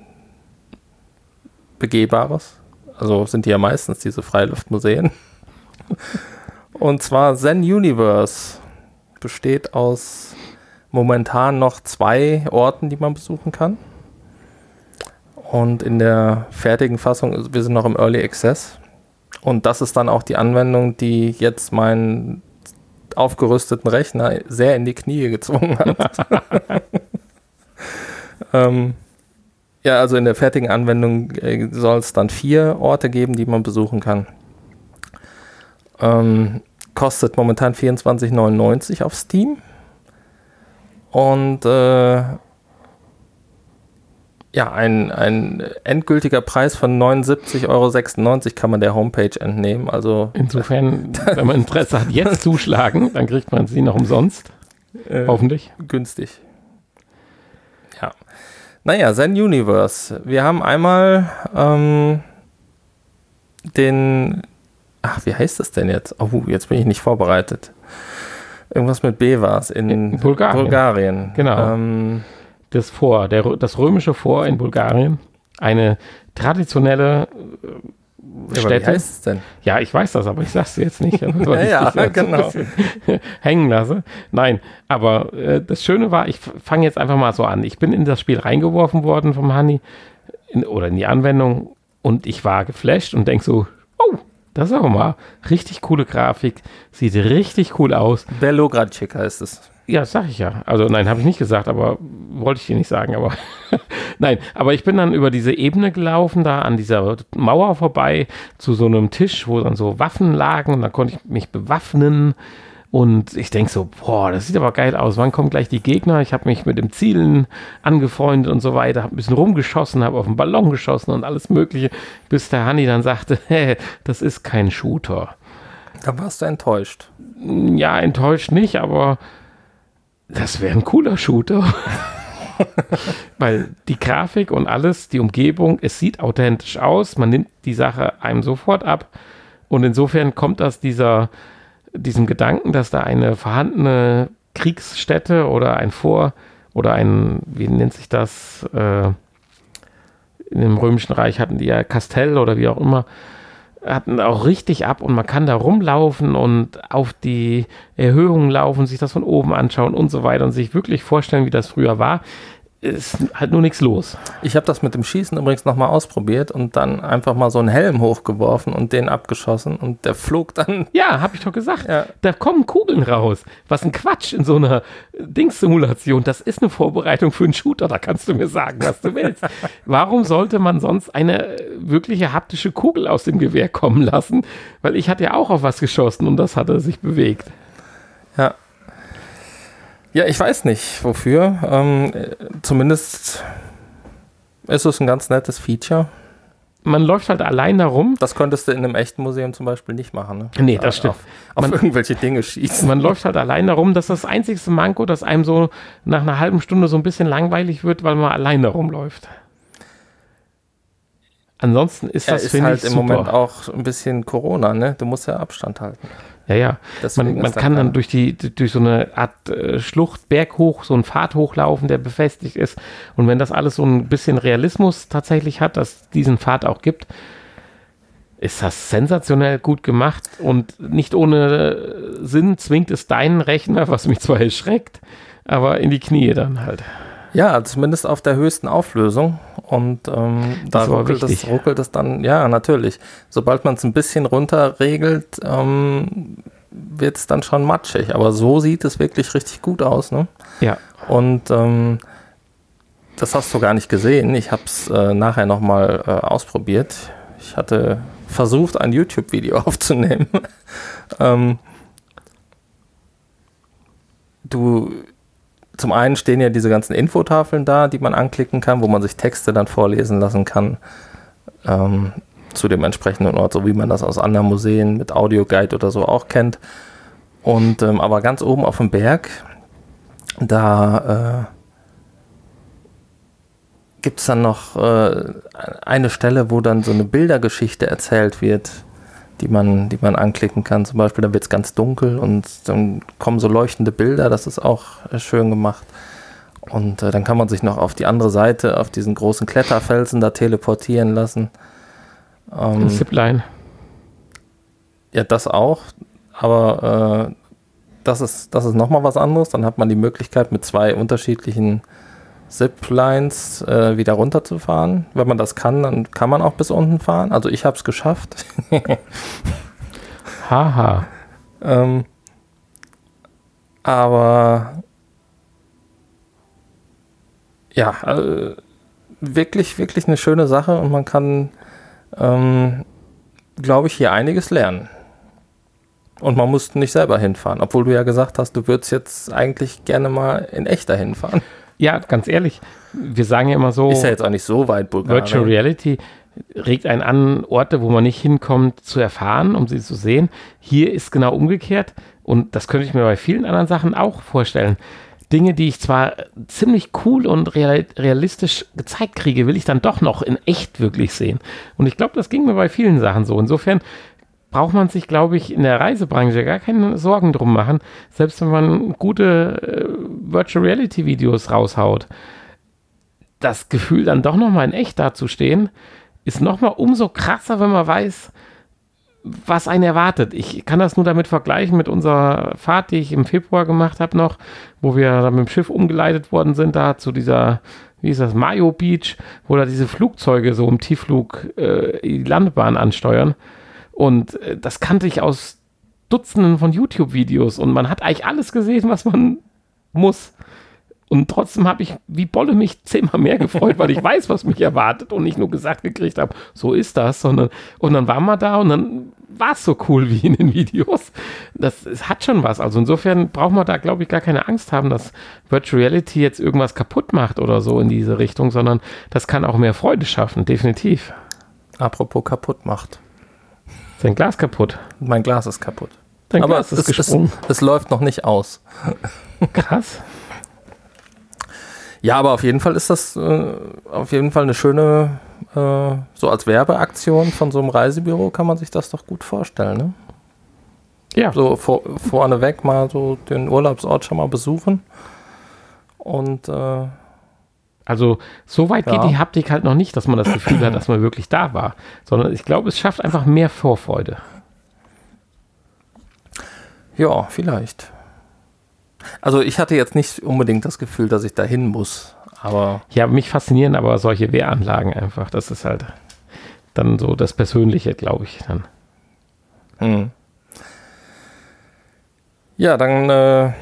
begehbares. Also sind die ja meistens diese Freiluftmuseen. [laughs] Und zwar Zen Universe besteht aus momentan noch zwei Orten, die man besuchen kann. Und in der fertigen Fassung, wir sind noch im Early Access, und das ist dann auch die Anwendung, die jetzt meinen aufgerüsteten Rechner sehr in die Knie gezwungen hat. [laughs] ähm, ja, also in der fertigen Anwendung äh, soll es dann vier Orte geben, die man besuchen kann. Ähm, kostet momentan 24,99 auf Steam. Und äh, ja, ein, ein endgültiger Preis von 79,96 Euro kann man der Homepage entnehmen. Also Insofern, wenn man Interesse hat, jetzt zuschlagen, dann kriegt man sie noch umsonst. Äh, Hoffentlich. Günstig. Ja. Naja, Zen Universe. Wir haben einmal ähm, den. Ach, wie heißt das denn jetzt? Oh, jetzt bin ich nicht vorbereitet. Irgendwas mit B war es in, in Bulgarien. Bulgarien. Genau. Ähm, das Fort, der, das römische Fort in Bulgarien. Eine traditionelle, Ja, aber wie Städte. heißt es denn? Ja, ich weiß das, aber ich sag's dir jetzt nicht. Ja, [laughs] jetzt genau. [laughs] hängen lasse. Nein, aber äh, das Schöne war, ich fange jetzt einfach mal so an. Ich bin in das Spiel reingeworfen worden vom Honey in, oder in die Anwendung und ich war geflasht und denk so, oh, das ist aber mal richtig coole Grafik, sieht richtig cool aus. Belogradschik heißt es. Ja, das sag ich ja. Also nein, habe ich nicht gesagt, aber wollte ich dir nicht sagen, aber [laughs] nein, aber ich bin dann über diese Ebene gelaufen, da an dieser Mauer vorbei zu so einem Tisch, wo dann so Waffen lagen und da konnte ich mich bewaffnen und ich denk so, boah, das sieht aber geil aus. Wann kommen gleich die Gegner? Ich habe mich mit dem Zielen angefreundet und so weiter, habe ein bisschen rumgeschossen, habe auf den Ballon geschossen und alles mögliche, bis der Hanni dann sagte, [laughs] hä, das ist kein Shooter. Da warst du enttäuscht. Ja, enttäuscht nicht, aber das wäre ein cooler Shooter. [laughs] Weil die Grafik und alles, die Umgebung, es sieht authentisch aus, man nimmt die Sache einem sofort ab. Und insofern kommt das dieser, diesem Gedanken, dass da eine vorhandene Kriegsstätte oder ein Vor- oder ein, wie nennt sich das, äh, in dem Römischen Reich hatten die ja Kastell oder wie auch immer, hatten auch richtig ab und man kann da rumlaufen und auf die Erhöhungen laufen, sich das von oben anschauen und so weiter und sich wirklich vorstellen, wie das früher war. Ist halt nur nichts los. Ich habe das mit dem Schießen übrigens nochmal ausprobiert und dann einfach mal so einen Helm hochgeworfen und den abgeschossen und der flog dann. [laughs] Ja, hab ich doch gesagt. Ja. Da kommen Kugeln raus. Was ein Quatsch in so einer Dingssimulation. Das ist eine Vorbereitung für einen Shooter. Da kannst du mir sagen, was du willst. [laughs] Warum sollte man sonst eine wirkliche haptische Kugel aus dem Gewehr kommen lassen? Weil ich hatte ja auch auf was geschossen und das hatte sich bewegt. Ja. Ja, ich weiß nicht wofür. Ähm, äh, zumindest ist es ein ganz nettes Feature. Man läuft halt allein darum. Das könntest du in einem echten Museum zum Beispiel nicht machen. Ne? Nee, das stimmt. Auf, auf Man- irgendwelche Dinge schießen. Man läuft halt allein darum, dass das einzigste Manko, dass einem so nach einer halben Stunde so ein bisschen langweilig wird, weil man allein darum läuft. Ansonsten ist Ja, das, finde halt ich, im super. Moment auch ein bisschen Corona, ne? Du musst ja Abstand halten. Ja, ja. Deswegen Man, man kann dann keiner. durch die durch so eine Art äh, Schlucht Berg hoch, so einen Pfad hochlaufen, der befestigt ist. Und wenn das alles so ein bisschen Realismus tatsächlich hat, dass diesen Pfad auch gibt, ist das sensationell gut gemacht und nicht ohne äh, Sinn zwingt es deinen Rechner, was mich zwar erschreckt, aber in die Knie dann halt. Ja, zumindest auf der höchsten Auflösung. Und ähm, da ruckelt es, ruckelt es dann, ja, natürlich. Sobald man es ein bisschen runterregelt, ähm, wird es dann schon matschig. Aber so sieht es wirklich richtig gut aus. Ne? Ja. Und ähm, das hast du gar nicht gesehen. Ich habe es äh, nachher nochmal äh, ausprobiert. Ich hatte versucht, ein YouTube-Video [laughs] aufzunehmen. ähm, du, zum einen stehen ja diese ganzen Infotafeln da, die man anklicken kann, wo man sich Texte dann vorlesen lassen kann ähm, zu dem entsprechenden Ort, so wie man das aus anderen Museen mit Audioguide oder so auch kennt. Und ähm, aber ganz oben auf dem Berg, da äh, gibt es dann noch äh, eine Stelle, wo dann so eine Bildergeschichte erzählt wird, die man, die man anklicken kann. Zum Beispiel, da wird es ganz dunkel und dann kommen so leuchtende Bilder, das ist auch äh, schön gemacht. Und äh, dann kann man sich noch auf die andere Seite, auf diesen großen Kletterfelsen da teleportieren lassen. Ähm, Zipline. ja, das auch. Aber äh, das ist, das ist nochmal was anderes. Dann hat man die Möglichkeit, mit zwei unterschiedlichen Ziplines äh, wieder runterzufahren. Wenn man das kann, dann kann man auch bis unten fahren. Also ich habe es geschafft. [laughs] Haha. ähm, aber ja, äh, wirklich, wirklich eine schöne Sache und man kann, ähm, glaube ich, hier einiges lernen. Und man muss nicht selber hinfahren, obwohl du ja gesagt hast, du würdest jetzt eigentlich gerne mal in echter hinfahren. Ja, ganz ehrlich, wir sagen ja immer so, Ist ja jetzt auch nicht so weit Bulgarien. Virtual Reality regt einen an, Orte, wo man nicht hinkommt, zu erfahren, um sie zu sehen. Hier ist genau umgekehrt und das könnte ich mir bei vielen anderen Sachen auch vorstellen. Dinge, die ich zwar ziemlich cool und real, realistisch gezeigt kriege, will ich dann doch noch in echt wirklich sehen. Und ich glaube, das ging mir bei vielen Sachen so. Insofern braucht man sich, glaube ich, in der Reisebranche gar keine Sorgen drum machen, selbst wenn man gute äh, Virtual Reality Videos raushaut. Das Gefühl, dann doch noch mal in echt dazustehen, ist nochmal umso krasser, wenn man weiß, was einen erwartet. Ich kann das nur damit vergleichen mit unserer Fahrt, die ich im Februar gemacht habe noch, wo wir mit dem Schiff umgeleitet worden sind, da zu dieser, wie ist das, Mayo Beach, wo da diese Flugzeuge so im Tiefflug äh, die Landebahn ansteuern. Und äh, das kannte ich aus Dutzenden von YouTube-Videos und man hat eigentlich alles gesehen, was man muss. Und trotzdem habe ich wie Bolle mich zehnmal mehr gefreut, weil ich weiß, was mich erwartet und nicht nur gesagt gekriegt habe, so ist das, sondern und dann waren wir da und dann war es so cool wie in den Videos. Das es hat schon was. Also insofern braucht man da, glaube ich, gar keine Angst haben, dass Virtual Reality jetzt irgendwas kaputt macht oder so in diese Richtung, sondern das kann auch mehr Freude schaffen, definitiv. Apropos kaputt macht. Sein Glas kaputt. Mein Glas ist kaputt. Dein Aber Glas es, ist gesprungen. Es, es läuft noch nicht aus. Krass. [laughs] Ja, aber auf jeden Fall ist das äh, auf jeden Fall eine schöne, äh, so als Werbeaktion von so einem Reisebüro kann man sich das doch gut vorstellen. Ne? Ja. So vor, vorneweg mal so den Urlaubsort schon mal besuchen. Und äh, Also so weit Ja. geht die Haptik halt noch nicht, dass man das Gefühl hat, dass man wirklich da war, sondern ich glaube, es schafft einfach mehr Vorfreude. ja, vielleicht. Also ich hatte jetzt nicht unbedingt das Gefühl, dass ich dahin muss. Aber Ja, mich faszinieren aber solche Wehranlagen einfach. Das ist halt dann so das Persönliche, glaube ich. Dann. Hm. Ja, dann äh,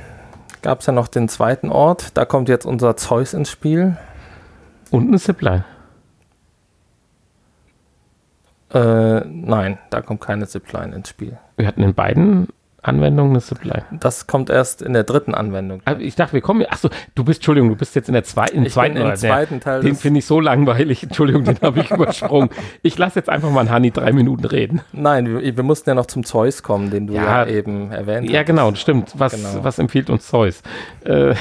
gab es ja noch den zweiten Ort. Da kommt jetzt unser Zeus ins Spiel. Und eine Zipline. Äh, nein, da kommt keine Zipline ins Spiel. Wir hatten in beiden Anwendungen eine Zipline. Das kommt erst in der dritten Anwendung. Aber ich dachte, wir kommen. Achso, du bist, Entschuldigung, du bist jetzt in der zweiten. Im Ich zweiten bin im zweiten Teil Den finde ich so langweilig. Entschuldigung, den habe ich übersprungen. Ich lasse jetzt einfach mal Hani drei Minuten reden. Nein, wir, wir mussten ja noch zum Zeus kommen, den du ja, Ja. eben erwähnt Ja, hast. genau, das stimmt. Was, Genau. was empfiehlt uns Zeus? Äh,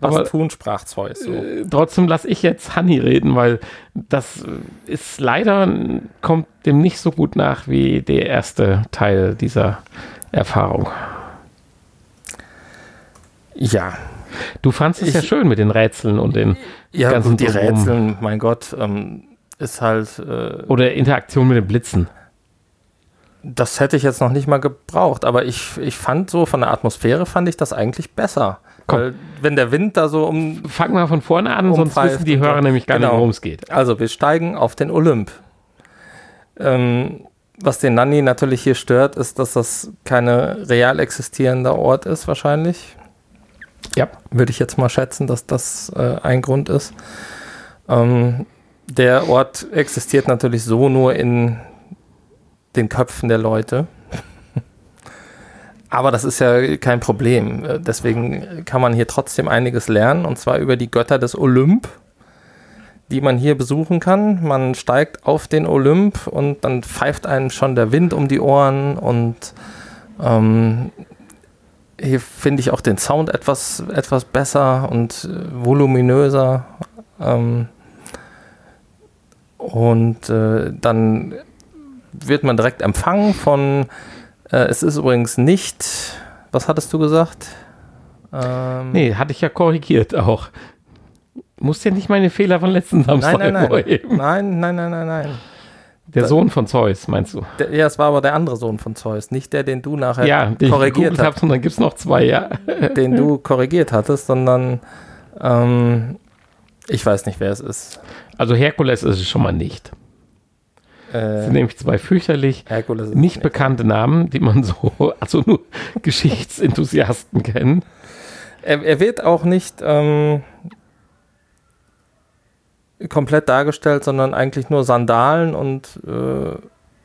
Was aber tun, sprach Zeus so. äh, trotzdem lasse ich jetzt Hani reden, weil das ist leider, kommt dem nicht so gut nach wie der erste Teil dieser Erfahrung. Ja, Du fandst es ja schön mit den Rätseln und den ja ganzen gut, die Drumherum. Rätseln, mein Gott, ähm, ist halt, äh, oder Interaktion mit den Blitzen. das hätte ich jetzt noch nicht mal gebraucht, aber ich, ich fand so von der Atmosphäre fand ich das eigentlich besser. Komm. Weil wenn der Wind da so um, Fangen wir von vorne an, sonst wissen die und. Hörer nämlich gar nicht, Genau. worum es geht. Also, wir steigen auf den Olymp. Ähm, was den Nanni natürlich hier stört, ist, dass das keine real existierender Ort ist, wahrscheinlich. Ja. Würde ich jetzt mal schätzen, dass das äh, ein Grund ist. Ähm, der Ort existiert natürlich so nur in den Köpfen der Leute. [laughs] Aber das ist ja kein Problem. Äh, Deswegen kann man hier trotzdem einiges lernen, und zwar über die Götter des Olymp die man hier besuchen kann. Man steigt auf den Olymp und dann pfeift einem schon der Wind um die Ohren und ähm, hier finde ich auch den Sound etwas, etwas besser und äh, voluminöser. Ähm, und äh, dann wird man direkt empfangen von, äh, es ist übrigens nicht, was hattest du gesagt? Ähm, Nee, hatte ich ja korrigiert auch. Musst ja nicht meine Fehler von letzten Samstag Nein, nein, nein. Nein, nein, nein, nein, nein. Der Sohn von Zeus, meinst du? Der, ja, es war aber der andere Sohn von Zeus, nicht der, den du nachher ja, den korrigiert hast, und dann gibt es noch zwei, ja. [laughs] den du korrigiert hattest, sondern ähm, ich weiß nicht, wer es ist. Also Herkules ist es schon mal nicht. Äh, sind nämlich zwei fürchterlich Herkules nicht bekannte Namen, die man so, [laughs] also nur [laughs] Geschichtsenthusiasten kennen. Er, er wird auch nicht ähm, komplett dargestellt, sondern eigentlich nur Sandalen und äh,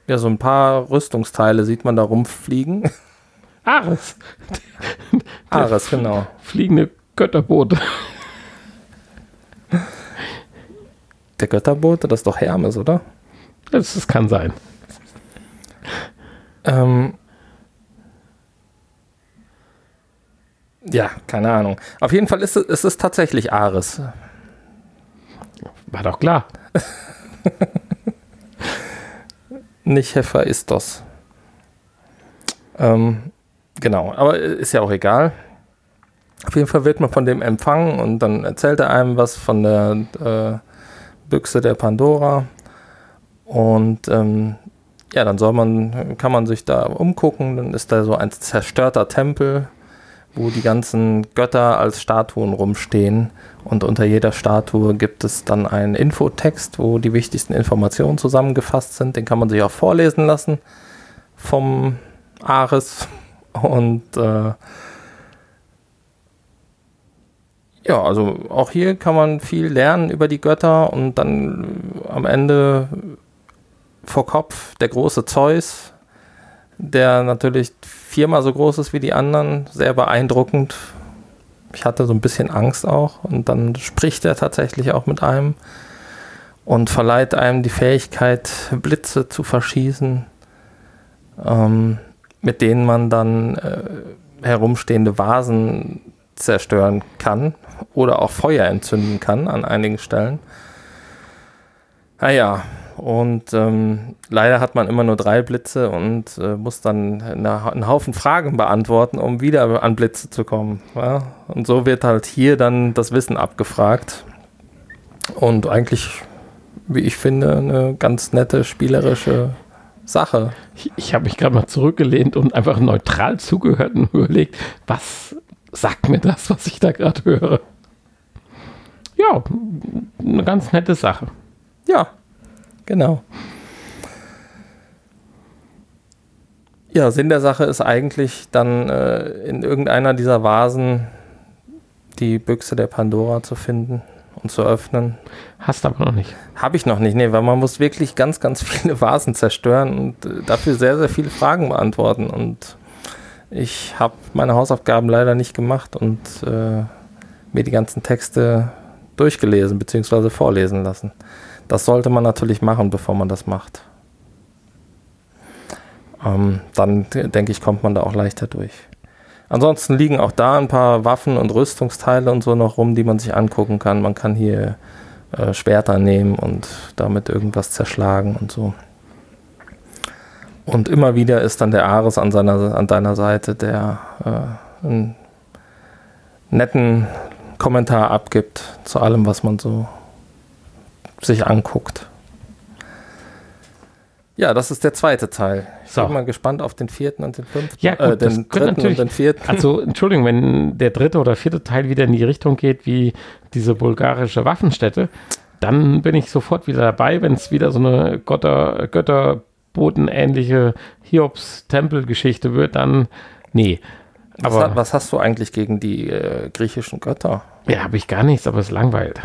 ja, so ein paar Rüstungsteile sieht man da rumfliegen. [laughs] Ares, [laughs] Ares, genau. fliegende Götterbote. Der Götterbote, das ist doch Hermes, oder? Das, das kann sein. Ähm, ja, keine Ahnung. Auf jeden Fall ist es, es ist tatsächlich Ares. War doch klar. [laughs] Nicht Hephaistos. Ähm, genau, aber ist ja auch egal. Auf jeden Fall wird man von dem empfangen und dann erzählt er einem was von der äh, Büchse der Pandora. Und ähm, ja, dann soll man, kann man sich da umgucken. Dann ist da so ein zerstörter Tempel, wo die ganzen Götter als Statuen rumstehen. Und unter jeder Statue gibt es dann einen Infotext, wo die wichtigsten Informationen zusammengefasst sind. Den kann man sich auch vorlesen lassen vom Ares. [laughs] Und äh, ja, also auch hier kann man viel lernen über die Götter und dann am Ende vor Kopf der große Zeus, der natürlich viermal so groß ist wie die anderen, sehr beeindruckend. Ich hatte so ein bisschen Angst auch und dann spricht er tatsächlich auch mit einem und verleiht einem die Fähigkeit, Blitze zu verschießen, ähm, mit denen man dann äh, herumstehende Vasen zerstören kann oder auch Feuer entzünden kann an einigen Stellen. Naja, ah und ähm, leider hat man immer nur drei Blitze und äh, muss dann eine, einen Haufen Fragen beantworten, um wieder an Blitze zu kommen. Ja? Und so wird halt hier dann das Wissen abgefragt. Und eigentlich, wie ich finde, eine ganz nette spielerische Sache. Ich, ich habe mich gerade mal zurückgelehnt und einfach neutral zugehört und [laughs] überlegt, was sagt mir das, was ich da gerade höre? Ja, eine ganz nette Sache. Ja, Genau. Ja, Sinn der Sache ist eigentlich dann äh, in irgendeiner dieser Vasen die Büchse der Pandora zu finden und zu öffnen. Hast aber noch nicht. Habe ich noch nicht, nee, weil man muss wirklich ganz, ganz [laughs] viele Vasen zerstören und äh, dafür sehr, sehr viele Fragen beantworten. Und ich habe meine Hausaufgaben leider nicht gemacht und äh, mir die ganzen Texte durchgelesen bzw. vorlesen lassen. Das sollte man natürlich machen, bevor man das macht. Ähm, dann denke ich, kommt man da auch leichter durch. Ansonsten liegen auch da ein paar Waffen und Rüstungsteile und so noch rum, die man sich angucken kann. Man kann hier äh, Schwerter nehmen und damit irgendwas zerschlagen und so. Und immer wieder ist dann der Ares an, seiner, an deiner Seite, der äh, einen netten Kommentar abgibt zu allem, was man so sich anguckt. Ja, das ist der zweite Teil. Ich so. bin mal gespannt auf den vierten und den fünften. Ja, gut, äh, den dritten und den vierten. Also, Entschuldigung, wenn der dritte oder vierte Teil wieder in die Richtung geht wie diese bulgarische Waffenstätte, dann bin ich sofort wieder dabei, wenn es wieder so eine Götter, Götterbotenähnliche Hiobs-Tempelgeschichte wird, dann nee. Aber, was, was, hast du eigentlich gegen die äh, griechischen Götter? Ja, habe ich gar nichts, aber es langweilt.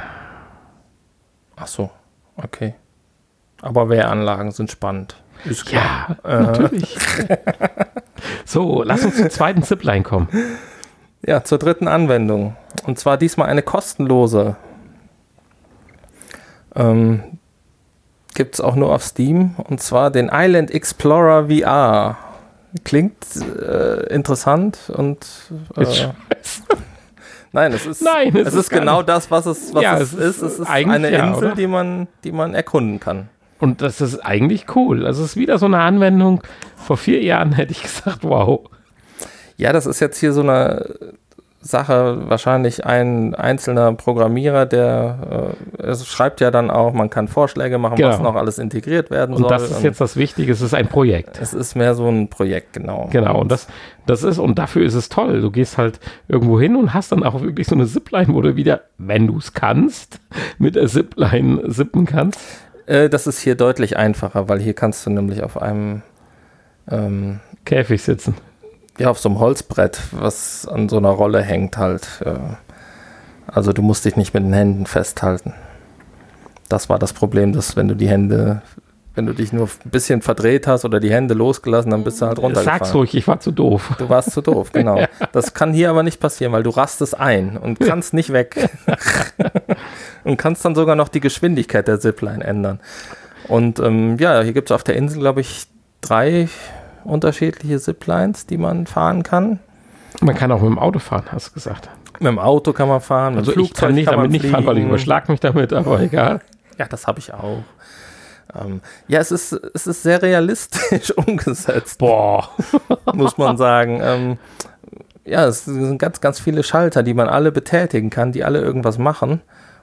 Ach so, okay. Aber Wehranlagen sind spannend. Ist klar. Ja, äh. natürlich. [laughs] so, lass uns zum zweiten Zipline kommen. Ja, zur dritten Anwendung. Und zwar diesmal eine kostenlose. Ähm, Gibt es auch nur auf Steam. Und zwar den Island Explorer VR. Klingt äh, interessant und äh, Nein, es ist, Nein, es, es ist, ist genau das, was es, was ja, es, es ist. Es ist eine ja, Insel, die man, die man erkunden kann. Und das ist eigentlich cool. Also es ist wieder so eine Anwendung. Vor vier Jahren hätte ich gesagt, wow. Ja, das ist jetzt hier so eine Sache wahrscheinlich ein einzelner Programmierer, der äh, es schreibt ja dann auch, man kann Vorschläge machen, genau. was noch alles integriert werden und soll. Und das ist jetzt das Wichtige, es ist ein Projekt. Es ist mehr so ein Projekt, genau. Genau, und das, das ist, und dafür ist es toll. Du gehst halt irgendwo hin und hast dann auch wirklich so eine Zipline, wo du wieder, wenn du es kannst, mit der Zipline sippen kannst. Äh, das ist hier deutlich einfacher, weil hier kannst du nämlich auf einem ähm, Käfig sitzen ja, auf so einem Holzbrett, was an so einer Rolle hängt halt. Also du musst dich nicht mit den Händen festhalten. Das war das Problem, dass wenn du die Hände, wenn du dich nur ein bisschen verdreht hast oder die Hände losgelassen, dann bist du halt runtergefallen. Sag's ruhig, ich war zu doof. Du warst zu doof, [laughs] genau. Das kann hier aber nicht passieren, weil du rastest ein und kannst nicht weg. [laughs] und kannst dann sogar noch die Geschwindigkeit der Zipline ändern. Und ähm, ja, hier gibt es auf der Insel, glaube ich, drei unterschiedliche Ziplines, die man fahren kann. Man kann auch mit dem Auto fahren, hast du gesagt. Mit dem Auto kann man fahren. Also ich kann nicht kann damit nicht fahren, weil ich überschlag mich damit, aber [laughs] egal. Ja, das habe ich auch. Ähm, ja, es ist, es ist sehr realistisch [laughs] umgesetzt. Boah. [laughs] muss man sagen. Ähm, ja, es sind ganz, ganz viele Schalter, die man alle betätigen kann, die alle irgendwas machen.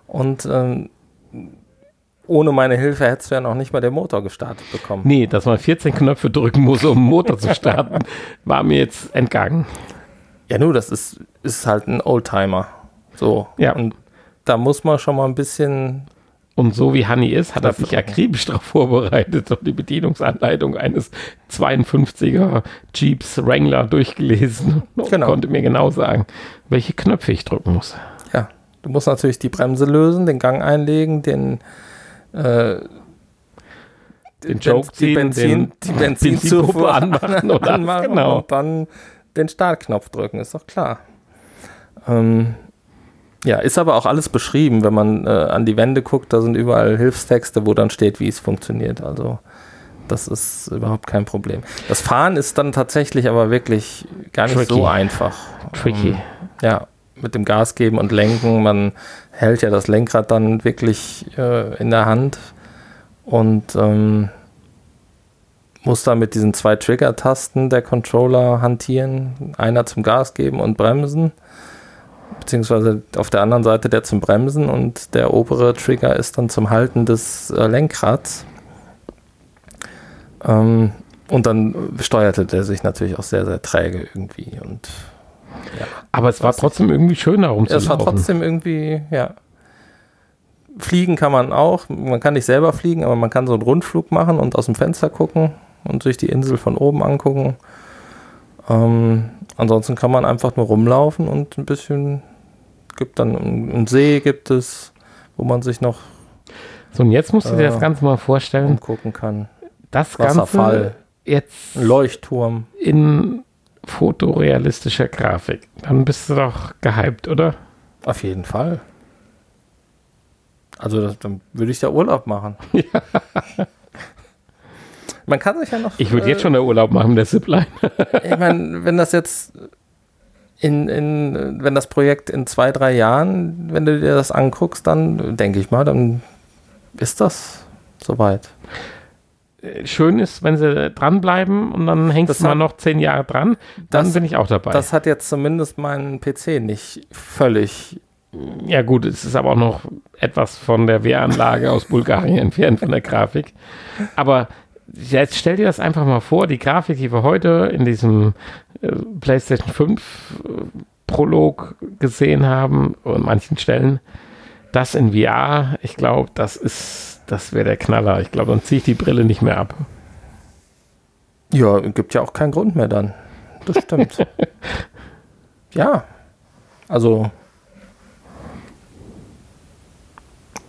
Und ähm, ohne meine Hilfe hättest du ja noch nicht mal den Motor gestartet bekommen. Nee, dass man 14 Knöpfe drücken muss, um einen Motor zu starten, [laughs] war mir jetzt entgangen. Ja, nur, das ist, ist halt ein Oldtimer. So. Ja. Und da muss man schon mal ein bisschen. Und so wie Hanni ist, hat er sich akribisch darauf vorbereitet und die Bedienungsanleitung eines 52er Jeeps Wrangler durchgelesen und Genau. konnte mir genau sagen, welche Knöpfe ich drücken muss. Ja. Du musst natürlich die Bremse lösen, den Gang einlegen, den. Äh, Den Joke die ziehen, Benzin, den die Benzinzufuhr [laughs] anmachen und alles, anmachen genau. und dann den Startknopf drücken, ist doch klar. Ähm, ja, ist aber auch alles beschrieben, wenn man äh, an die Wände guckt, da sind überall Hilfstexte, wo dann steht, wie es funktioniert. Also das ist überhaupt kein Problem. Das Fahren ist dann tatsächlich aber wirklich gar nicht Tricky. so einfach. Tricky. Ähm, ja, mit dem Gas geben und lenken. Man hält ja das Lenkrad dann wirklich äh, in der Hand und ähm, muss dann mit diesen zwei Trigger-Tasten der Controller hantieren. Einer zum Gas geben und bremsen, beziehungsweise auf der anderen Seite der zum Bremsen und der obere Trigger ist dann zum Halten des äh, Lenkrads. Ähm, und dann steuerte der sich natürlich auch sehr, sehr träge irgendwie und Aber es war trotzdem irgendwie schöner es war trotzdem irgendwie, ja. Fliegen kann man auch. Man kann nicht selber fliegen, aber man kann so einen Rundflug machen und aus dem Fenster gucken und sich die Insel von oben angucken. Ähm, ansonsten kann man einfach nur rumlaufen und ein bisschen gibt dann einen See gibt es, wo man sich noch So, und jetzt musst du dir Äh, das Ganze mal vorstellen. umgucken kann. Das Ganze Wasserfall. jetzt Ein Leuchtturm. in fotorealistischer Grafik. Dann bist du doch gehypt, oder? Auf jeden Fall. Also das, dann würde ich da Urlaub machen. [laughs] Man kann sich ja noch. Ich würde äh, jetzt schon der Urlaub machen, der Zipline. Ich meine, wenn das jetzt in, in, wenn das Projekt in zwei, drei Jahren, wenn du dir das anguckst, dann denke ich mal, dann ist das soweit. Schön ist, wenn sie dranbleiben und dann hängst Das du mal noch zehn Jahre dran, dann Das- bin ich auch dabei. Das hat jetzt zumindest meinen PC nicht völlig. ja gut, es ist aber auch noch etwas von der Wehranlage aus Bulgarien [laughs] entfernt von der Grafik. Aber jetzt stell dir das einfach mal vor, die Grafik, die wir heute in diesem äh, PlayStation 5 äh, Prolog gesehen haben, an manchen Stellen, das in VR, ich glaube, das ist, das wäre der Knaller. Ich glaube, dann ziehe ich die Brille nicht mehr ab. Ja, gibt ja auch keinen Grund mehr dann. Das stimmt. [laughs] ja. Also.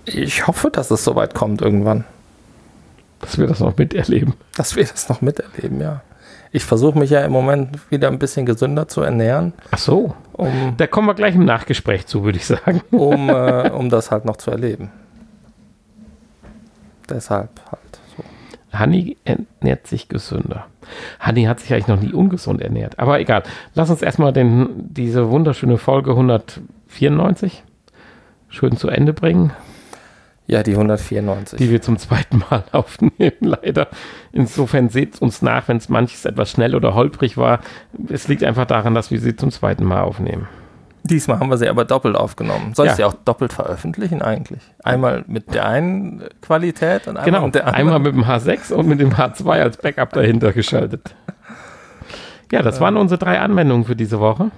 Ich hoffe, dass es soweit kommt irgendwann. Dass wir das noch miterleben. Dass wir das noch miterleben, ja. Ich versuche mich ja im Moment wieder ein bisschen gesünder zu ernähren, Ach so. um, Da kommen wir gleich im Nachgespräch zu, würde ich sagen. um, äh, [laughs] um das halt noch zu erleben. Deshalb halt so. Hanni ernährt sich gesünder. Hanni hat sich eigentlich noch nie ungesund ernährt. Aber egal. Lass uns erstmal den, diese wunderschöne Folge 194 schön zu Ende bringen, Ja, die 194. die wir zum zweiten Mal [laughs] aufnehmen, leider. Insofern seht uns nach, wenn es manches etwas schnell oder holprig war. Es liegt einfach daran, dass wir sie zum zweiten Mal aufnehmen. Diesmal haben wir sie aber doppelt aufgenommen. Soll ich Ja. sie auch doppelt veröffentlichen eigentlich? Einmal mit der einen Qualität und einmal Genau, mit der anderen. einmal mit dem H6 und mit dem H2 als Backup dahinter geschaltet. Ja, das waren unsere drei Anwendungen für diese Woche.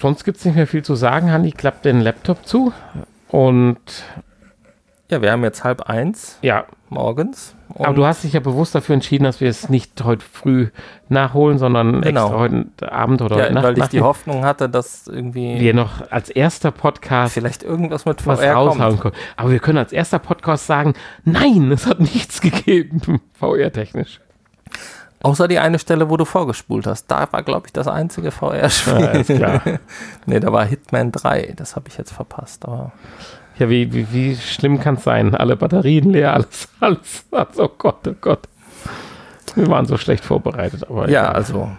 Sonst gibt es nicht mehr viel zu sagen. Hanni klappt den Laptop zu. Und ja, wir haben jetzt halb eins ja, morgens. aber du hast dich ja bewusst dafür entschieden, dass wir es nicht heute früh nachholen, sondern Genau. extra heute Abend oder ja, heute Nacht weil ich die machen. Hoffnung hatte, dass irgendwie wir noch als erster Podcast vielleicht irgendwas mit was VR raushauen kommt. können. Aber wir können als erster Podcast sagen, nein, es hat nichts [laughs] gegeben, VR-technisch. Außer die eine Stelle, wo du vorgespult hast. Da war, glaube ich, das einzige VR-Spiel. Ja, [laughs] nee, da war Hitman 3. Das habe ich jetzt verpasst. Aber Ja, wie, wie, wie schlimm kann es sein? Alle Batterien leer, alles, [laughs] alles. Oh Gott, oh Gott. Wir waren so schlecht vorbereitet, aber ja, egal. also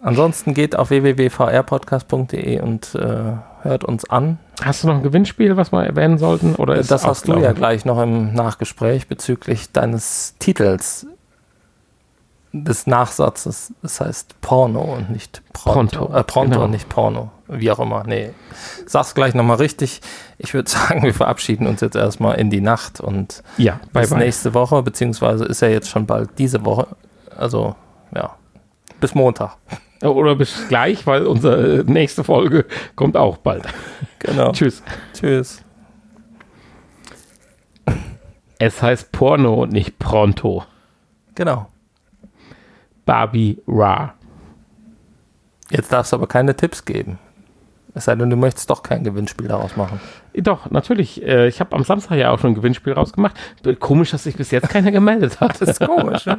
ansonsten geht auf www.vrpodcast.de und äh, hört uns an. Hast du noch ein Gewinnspiel, was wir erwähnen sollten? Oder ist das hast du ja gleich noch im Nachgespräch bezüglich deines Titels des Nachsatzes. Das heißt Porno und nicht Pronto. Pronto, Äh, Pronto genau. und nicht Porno. Wie auch immer. Nee. Sag's gleich nochmal richtig. Ich würde [laughs] sagen, wir verabschieden uns jetzt erstmal in die Nacht und Ja, bye bis bye. nächste Woche, beziehungsweise ist ja jetzt schon bald diese Woche. Also, ja. Bis Montag. Oder bis gleich, weil unsere nächste Folge kommt auch bald. Genau. [laughs] Tschüss. Tschüss. Es heißt Porno und nicht Pronto. Genau. Barbie Ra. Jetzt darfst du aber keine Tipps geben. Es sei denn, du möchtest doch kein Gewinnspiel daraus machen. Doch, natürlich. Äh, Ich habe am Samstag ja auch schon ein Gewinnspiel rausgemacht. Komisch, dass sich bis jetzt keiner [laughs] gemeldet hat. Das ist komisch, ne?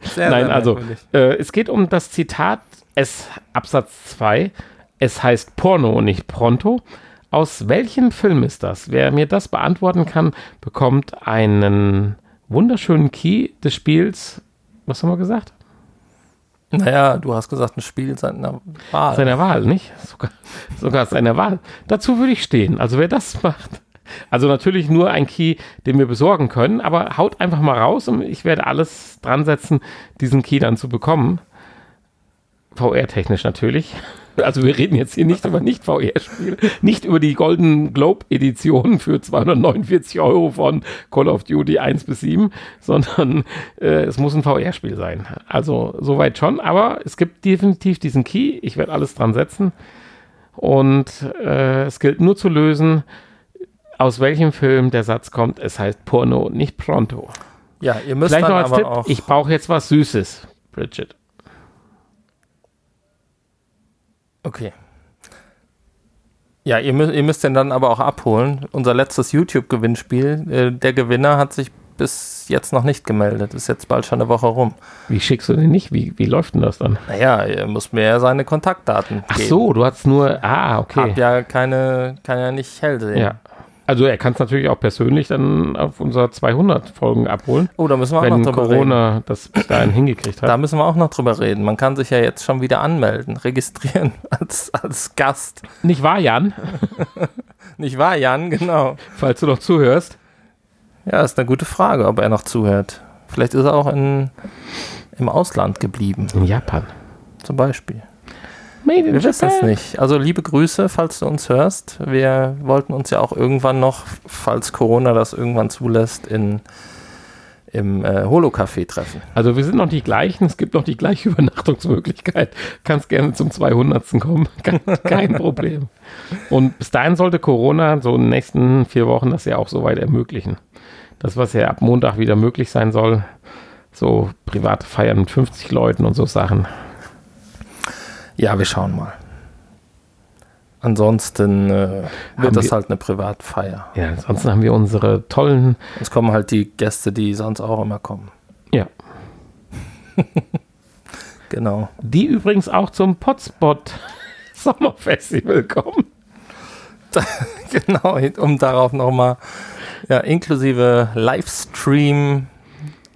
Sehr, Nein, sehr also äh, es geht um das Zitat es Absatz 2. Es heißt Porno und nicht Pronto. Aus welchem Film ist das? Wer mir das beantworten kann, bekommt einen wunderschönen Key des Spiels. Was haben wir gesagt? Naja, du hast gesagt, ein Spiel seiner Wahl. Seiner Wahl, nicht? Sogar, sogar seiner Wahl. Dazu würde ich stehen. Also wer das macht. Also natürlich nur ein Key, den wir besorgen können, aber haut einfach mal raus und ich werde alles dran setzen, diesen Key dann zu bekommen. VR-technisch natürlich. Also wir reden jetzt hier nicht über Nicht-VR-Spiele, nicht über die Golden Globe-Edition für 249 Euro von Call of Duty 1 bis 7, sondern äh, es muss ein VR-Spiel sein. Also soweit schon, aber es gibt definitiv diesen Key. Ich werde alles dran setzen. Und äh, es gilt nur zu lösen, aus welchem Film der Satz kommt. Es heißt Porno, nicht Pronto. Ja, ihr müsst Vielleicht dann noch als aber Tipp, auch. ich brauche jetzt was Süßes, Bridget. Okay. Ja, ihr, mü ihr müsst den dann aber auch abholen. Unser letztes YouTube-Gewinnspiel, äh, der Gewinner hat sich bis jetzt noch nicht gemeldet. Ist jetzt bald schon eine Woche rum. Wie schickst du den nicht? Wie, wie läuft denn das dann? Naja, er muss mir ja seine Kontaktdaten Ach geben. so, du hast nur, ah, okay. Hab ja keine, kann ja nicht hell sehen. Ja. Also er kann es natürlich auch persönlich dann auf unser 200 Folgen abholen, Oh, da müssen wir auch noch drüber reden. Corona das bis dahin hingekriegt hat. Da müssen wir auch noch drüber reden. Man kann sich ja jetzt schon wieder anmelden, registrieren [laughs] als, als Gast. Nicht wahr, Jan? [laughs] Nicht wahr, Jan? Genau. Falls du noch zuhörst. Ja, ist eine gute Frage, ob er noch zuhört. Vielleicht ist er auch in, im Ausland geblieben, In Japan. zum Beispiel. Made in Wir wissen es Japan. nicht. Also liebe Grüße, falls du uns hörst. Wir wollten uns ja auch irgendwann noch, falls Corona das irgendwann zulässt, in, im äh, Holo-Café treffen. Also wir sind noch die gleichen, es gibt noch die gleiche [laughs] Übernachtungsmöglichkeit. Kannst gerne zum 200. kommen, [laughs] kein, kein Problem. Und bis dahin sollte Corona so in den nächsten vier Wochen das ja auch soweit ermöglichen. Das, was ja ab Montag wieder möglich sein soll, so private Feiern mit 50 Leuten und so Sachen. Ja, wir schauen mal. Ansonsten äh, wird das wir- halt eine Privatfeier. Ja, ansonsten haben wir unsere tollen, Es kommen halt die Gäste, die sonst auch immer kommen. ja, [laughs] Genau. die übrigens auch zum Potspot [laughs] Sommerfestival kommen. [laughs] genau, um darauf nochmal, ja, inklusive Livestream,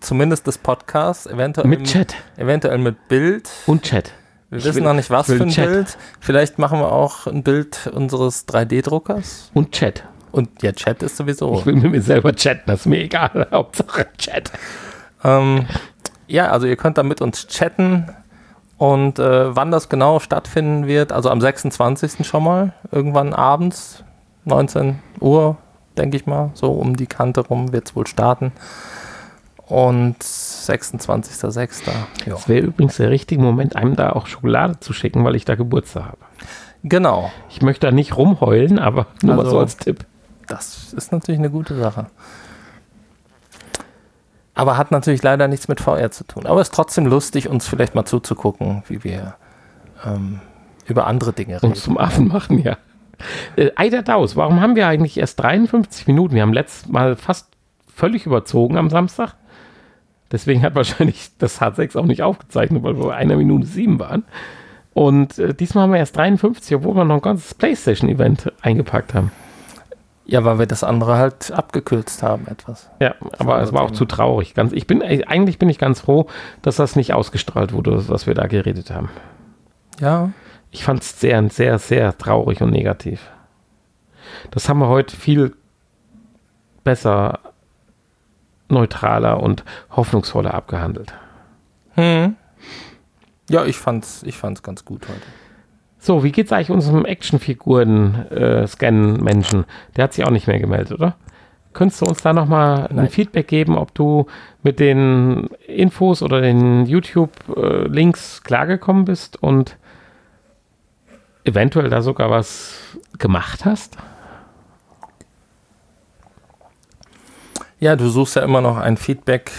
zumindest des Podcasts, eventuell Mit im- Chat eventuell mit Bild. und Chat. Wir Ich wissen will- noch nicht, was für ein Chat. Bild. Vielleicht machen wir auch ein Bild unseres 3D-Druckers. Und Chat. Und ja, Chat ist sowieso. Ich will mit mir selber chatten, das ist mir egal. [laughs] Hauptsache Chat. Ähm, ja, also ihr könnt da mit uns chatten. Und äh, wann das genau stattfinden wird, also am 26. schon mal, irgendwann abends, 19 Uhr, denke ich mal, so um die Kante rum wird es wohl starten. Und 26.06. Ja. Es wäre übrigens der richtige Moment, einem da auch Schokolade zu schicken, weil ich da Geburtstag habe. Genau, Ich möchte da nicht rumheulen, aber nur mal Also- so als Tipp. das ist natürlich eine gute Sache. Aber hat natürlich leider nichts mit VR zu tun. Aber ist trotzdem lustig, uns vielleicht mal zuzugucken, wie wir ähm, über andere Dinge reden. Uns zum Affen machen, ja. Äh, Eider Daus, warum haben wir eigentlich erst 53 Minuten? Wir haben letztes Mal fast völlig überzogen am Samstag. Deswegen hat wahrscheinlich [laughs] das H6 auch nicht aufgezeichnet, weil wir bei einer Minute sieben waren. Und äh, diesmal haben wir erst 53, obwohl wir noch ein ganzes PlayStation-Event eingepackt haben. Ja, weil wir das andere halt abgekürzt haben etwas. Ja, aber es war auch zu traurig. Ganz, ich bin, eigentlich bin ich ganz froh, dass das nicht ausgestrahlt wurde, was wir da geredet haben. Ja, Ich fand es sehr, sehr, sehr traurig und negativ. Das haben wir heute viel besser, neutraler und hoffnungsvoller abgehandelt. Hm. Ja, ich fand's, ich fand's ganz gut heute. So, wie geht's eigentlich unserem Actionfiguren-Scan-Menschen? Der hat sich auch nicht mehr gemeldet, oder? Könntest du uns da nochmal ein Feedback geben, ob du mit den Infos oder den YouTube-Links klargekommen bist und eventuell da sogar was gemacht hast? Ja, du suchst ja immer noch ein Feedback,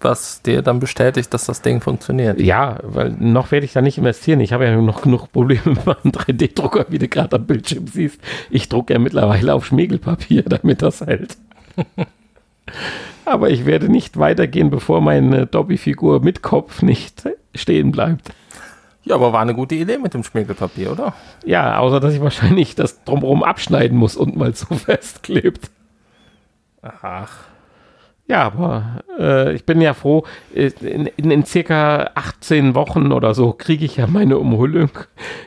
was dir dann bestätigt, dass das Ding funktioniert. Ja, weil noch werde ich da nicht investieren. Ich habe ja noch genug Probleme mit meinem 3D-Drucker, wie du gerade am Bildschirm siehst. Ich drucke ja mittlerweile auf Schmiegelpapier, damit das hält. Aber ich werde nicht weitergehen, bevor meine Dobby-Figur mit Kopf nicht stehen bleibt. Ja, aber war eine gute Idee mit dem Schmirgelpapier, oder? Ja, außer dass ich wahrscheinlich das drumherum abschneiden muss und mal [laughs] so festklebt. Ach. Ja, aber äh, ich bin ja froh, in, in, in, circa 18 Wochen oder so kriege ich ja meine Umhüllung,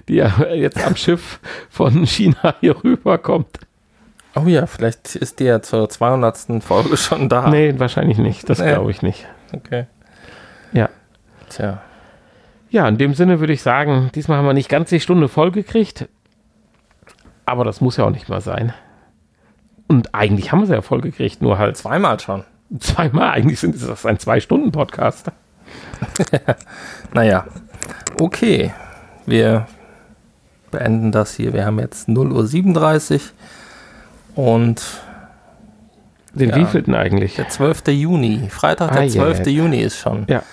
die ja jetzt am [laughs] Schiff von China hier rüberkommt. Oh ja, vielleicht ist die ja zur 200. Folge schon da. Nee, wahrscheinlich nicht. Das nee. glaube ich nicht. Okay. Ja. Tja. Ja, in dem Sinne würde ich sagen, diesmal haben wir nicht ganz die Stunde voll gekriegt. Aber das muss ja auch nicht mal sein. Und eigentlich haben wir es ja voll gekriegt, nur halt. Zweimal schon. Zweimal, eigentlich sind das ein Zwei-Stunden-Podcast. [laughs] naja, okay. Wir beenden das hier. Wir haben jetzt 0.37 Uhr und den ja, wievielten eigentlich? Der 12. Juni. Freitag, der ah, 12. Yeah. Juni ist schon. Ja.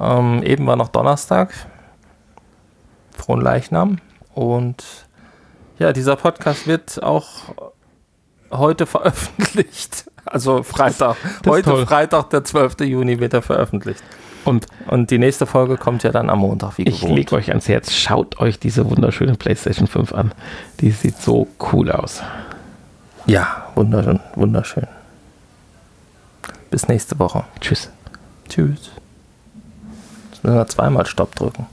Ähm, eben war noch Donnerstag. Frohen Leichnam. Und ja, dieser Podcast wird auch heute veröffentlicht. [laughs] Also Freitag. Heute Freitag, der 12. Juni, wird er veröffentlicht. Und, und die nächste Folge kommt ja dann am Montag, wie gewohnt. Ich lege euch ans Herz, schaut euch diese wunderschöne PlayStation 5 an. Die sieht so cool aus. Ja, wunderschön, wunderschön. Bis nächste Woche. Tschüss. Tschüss. Wir zweimal Stopp drücken.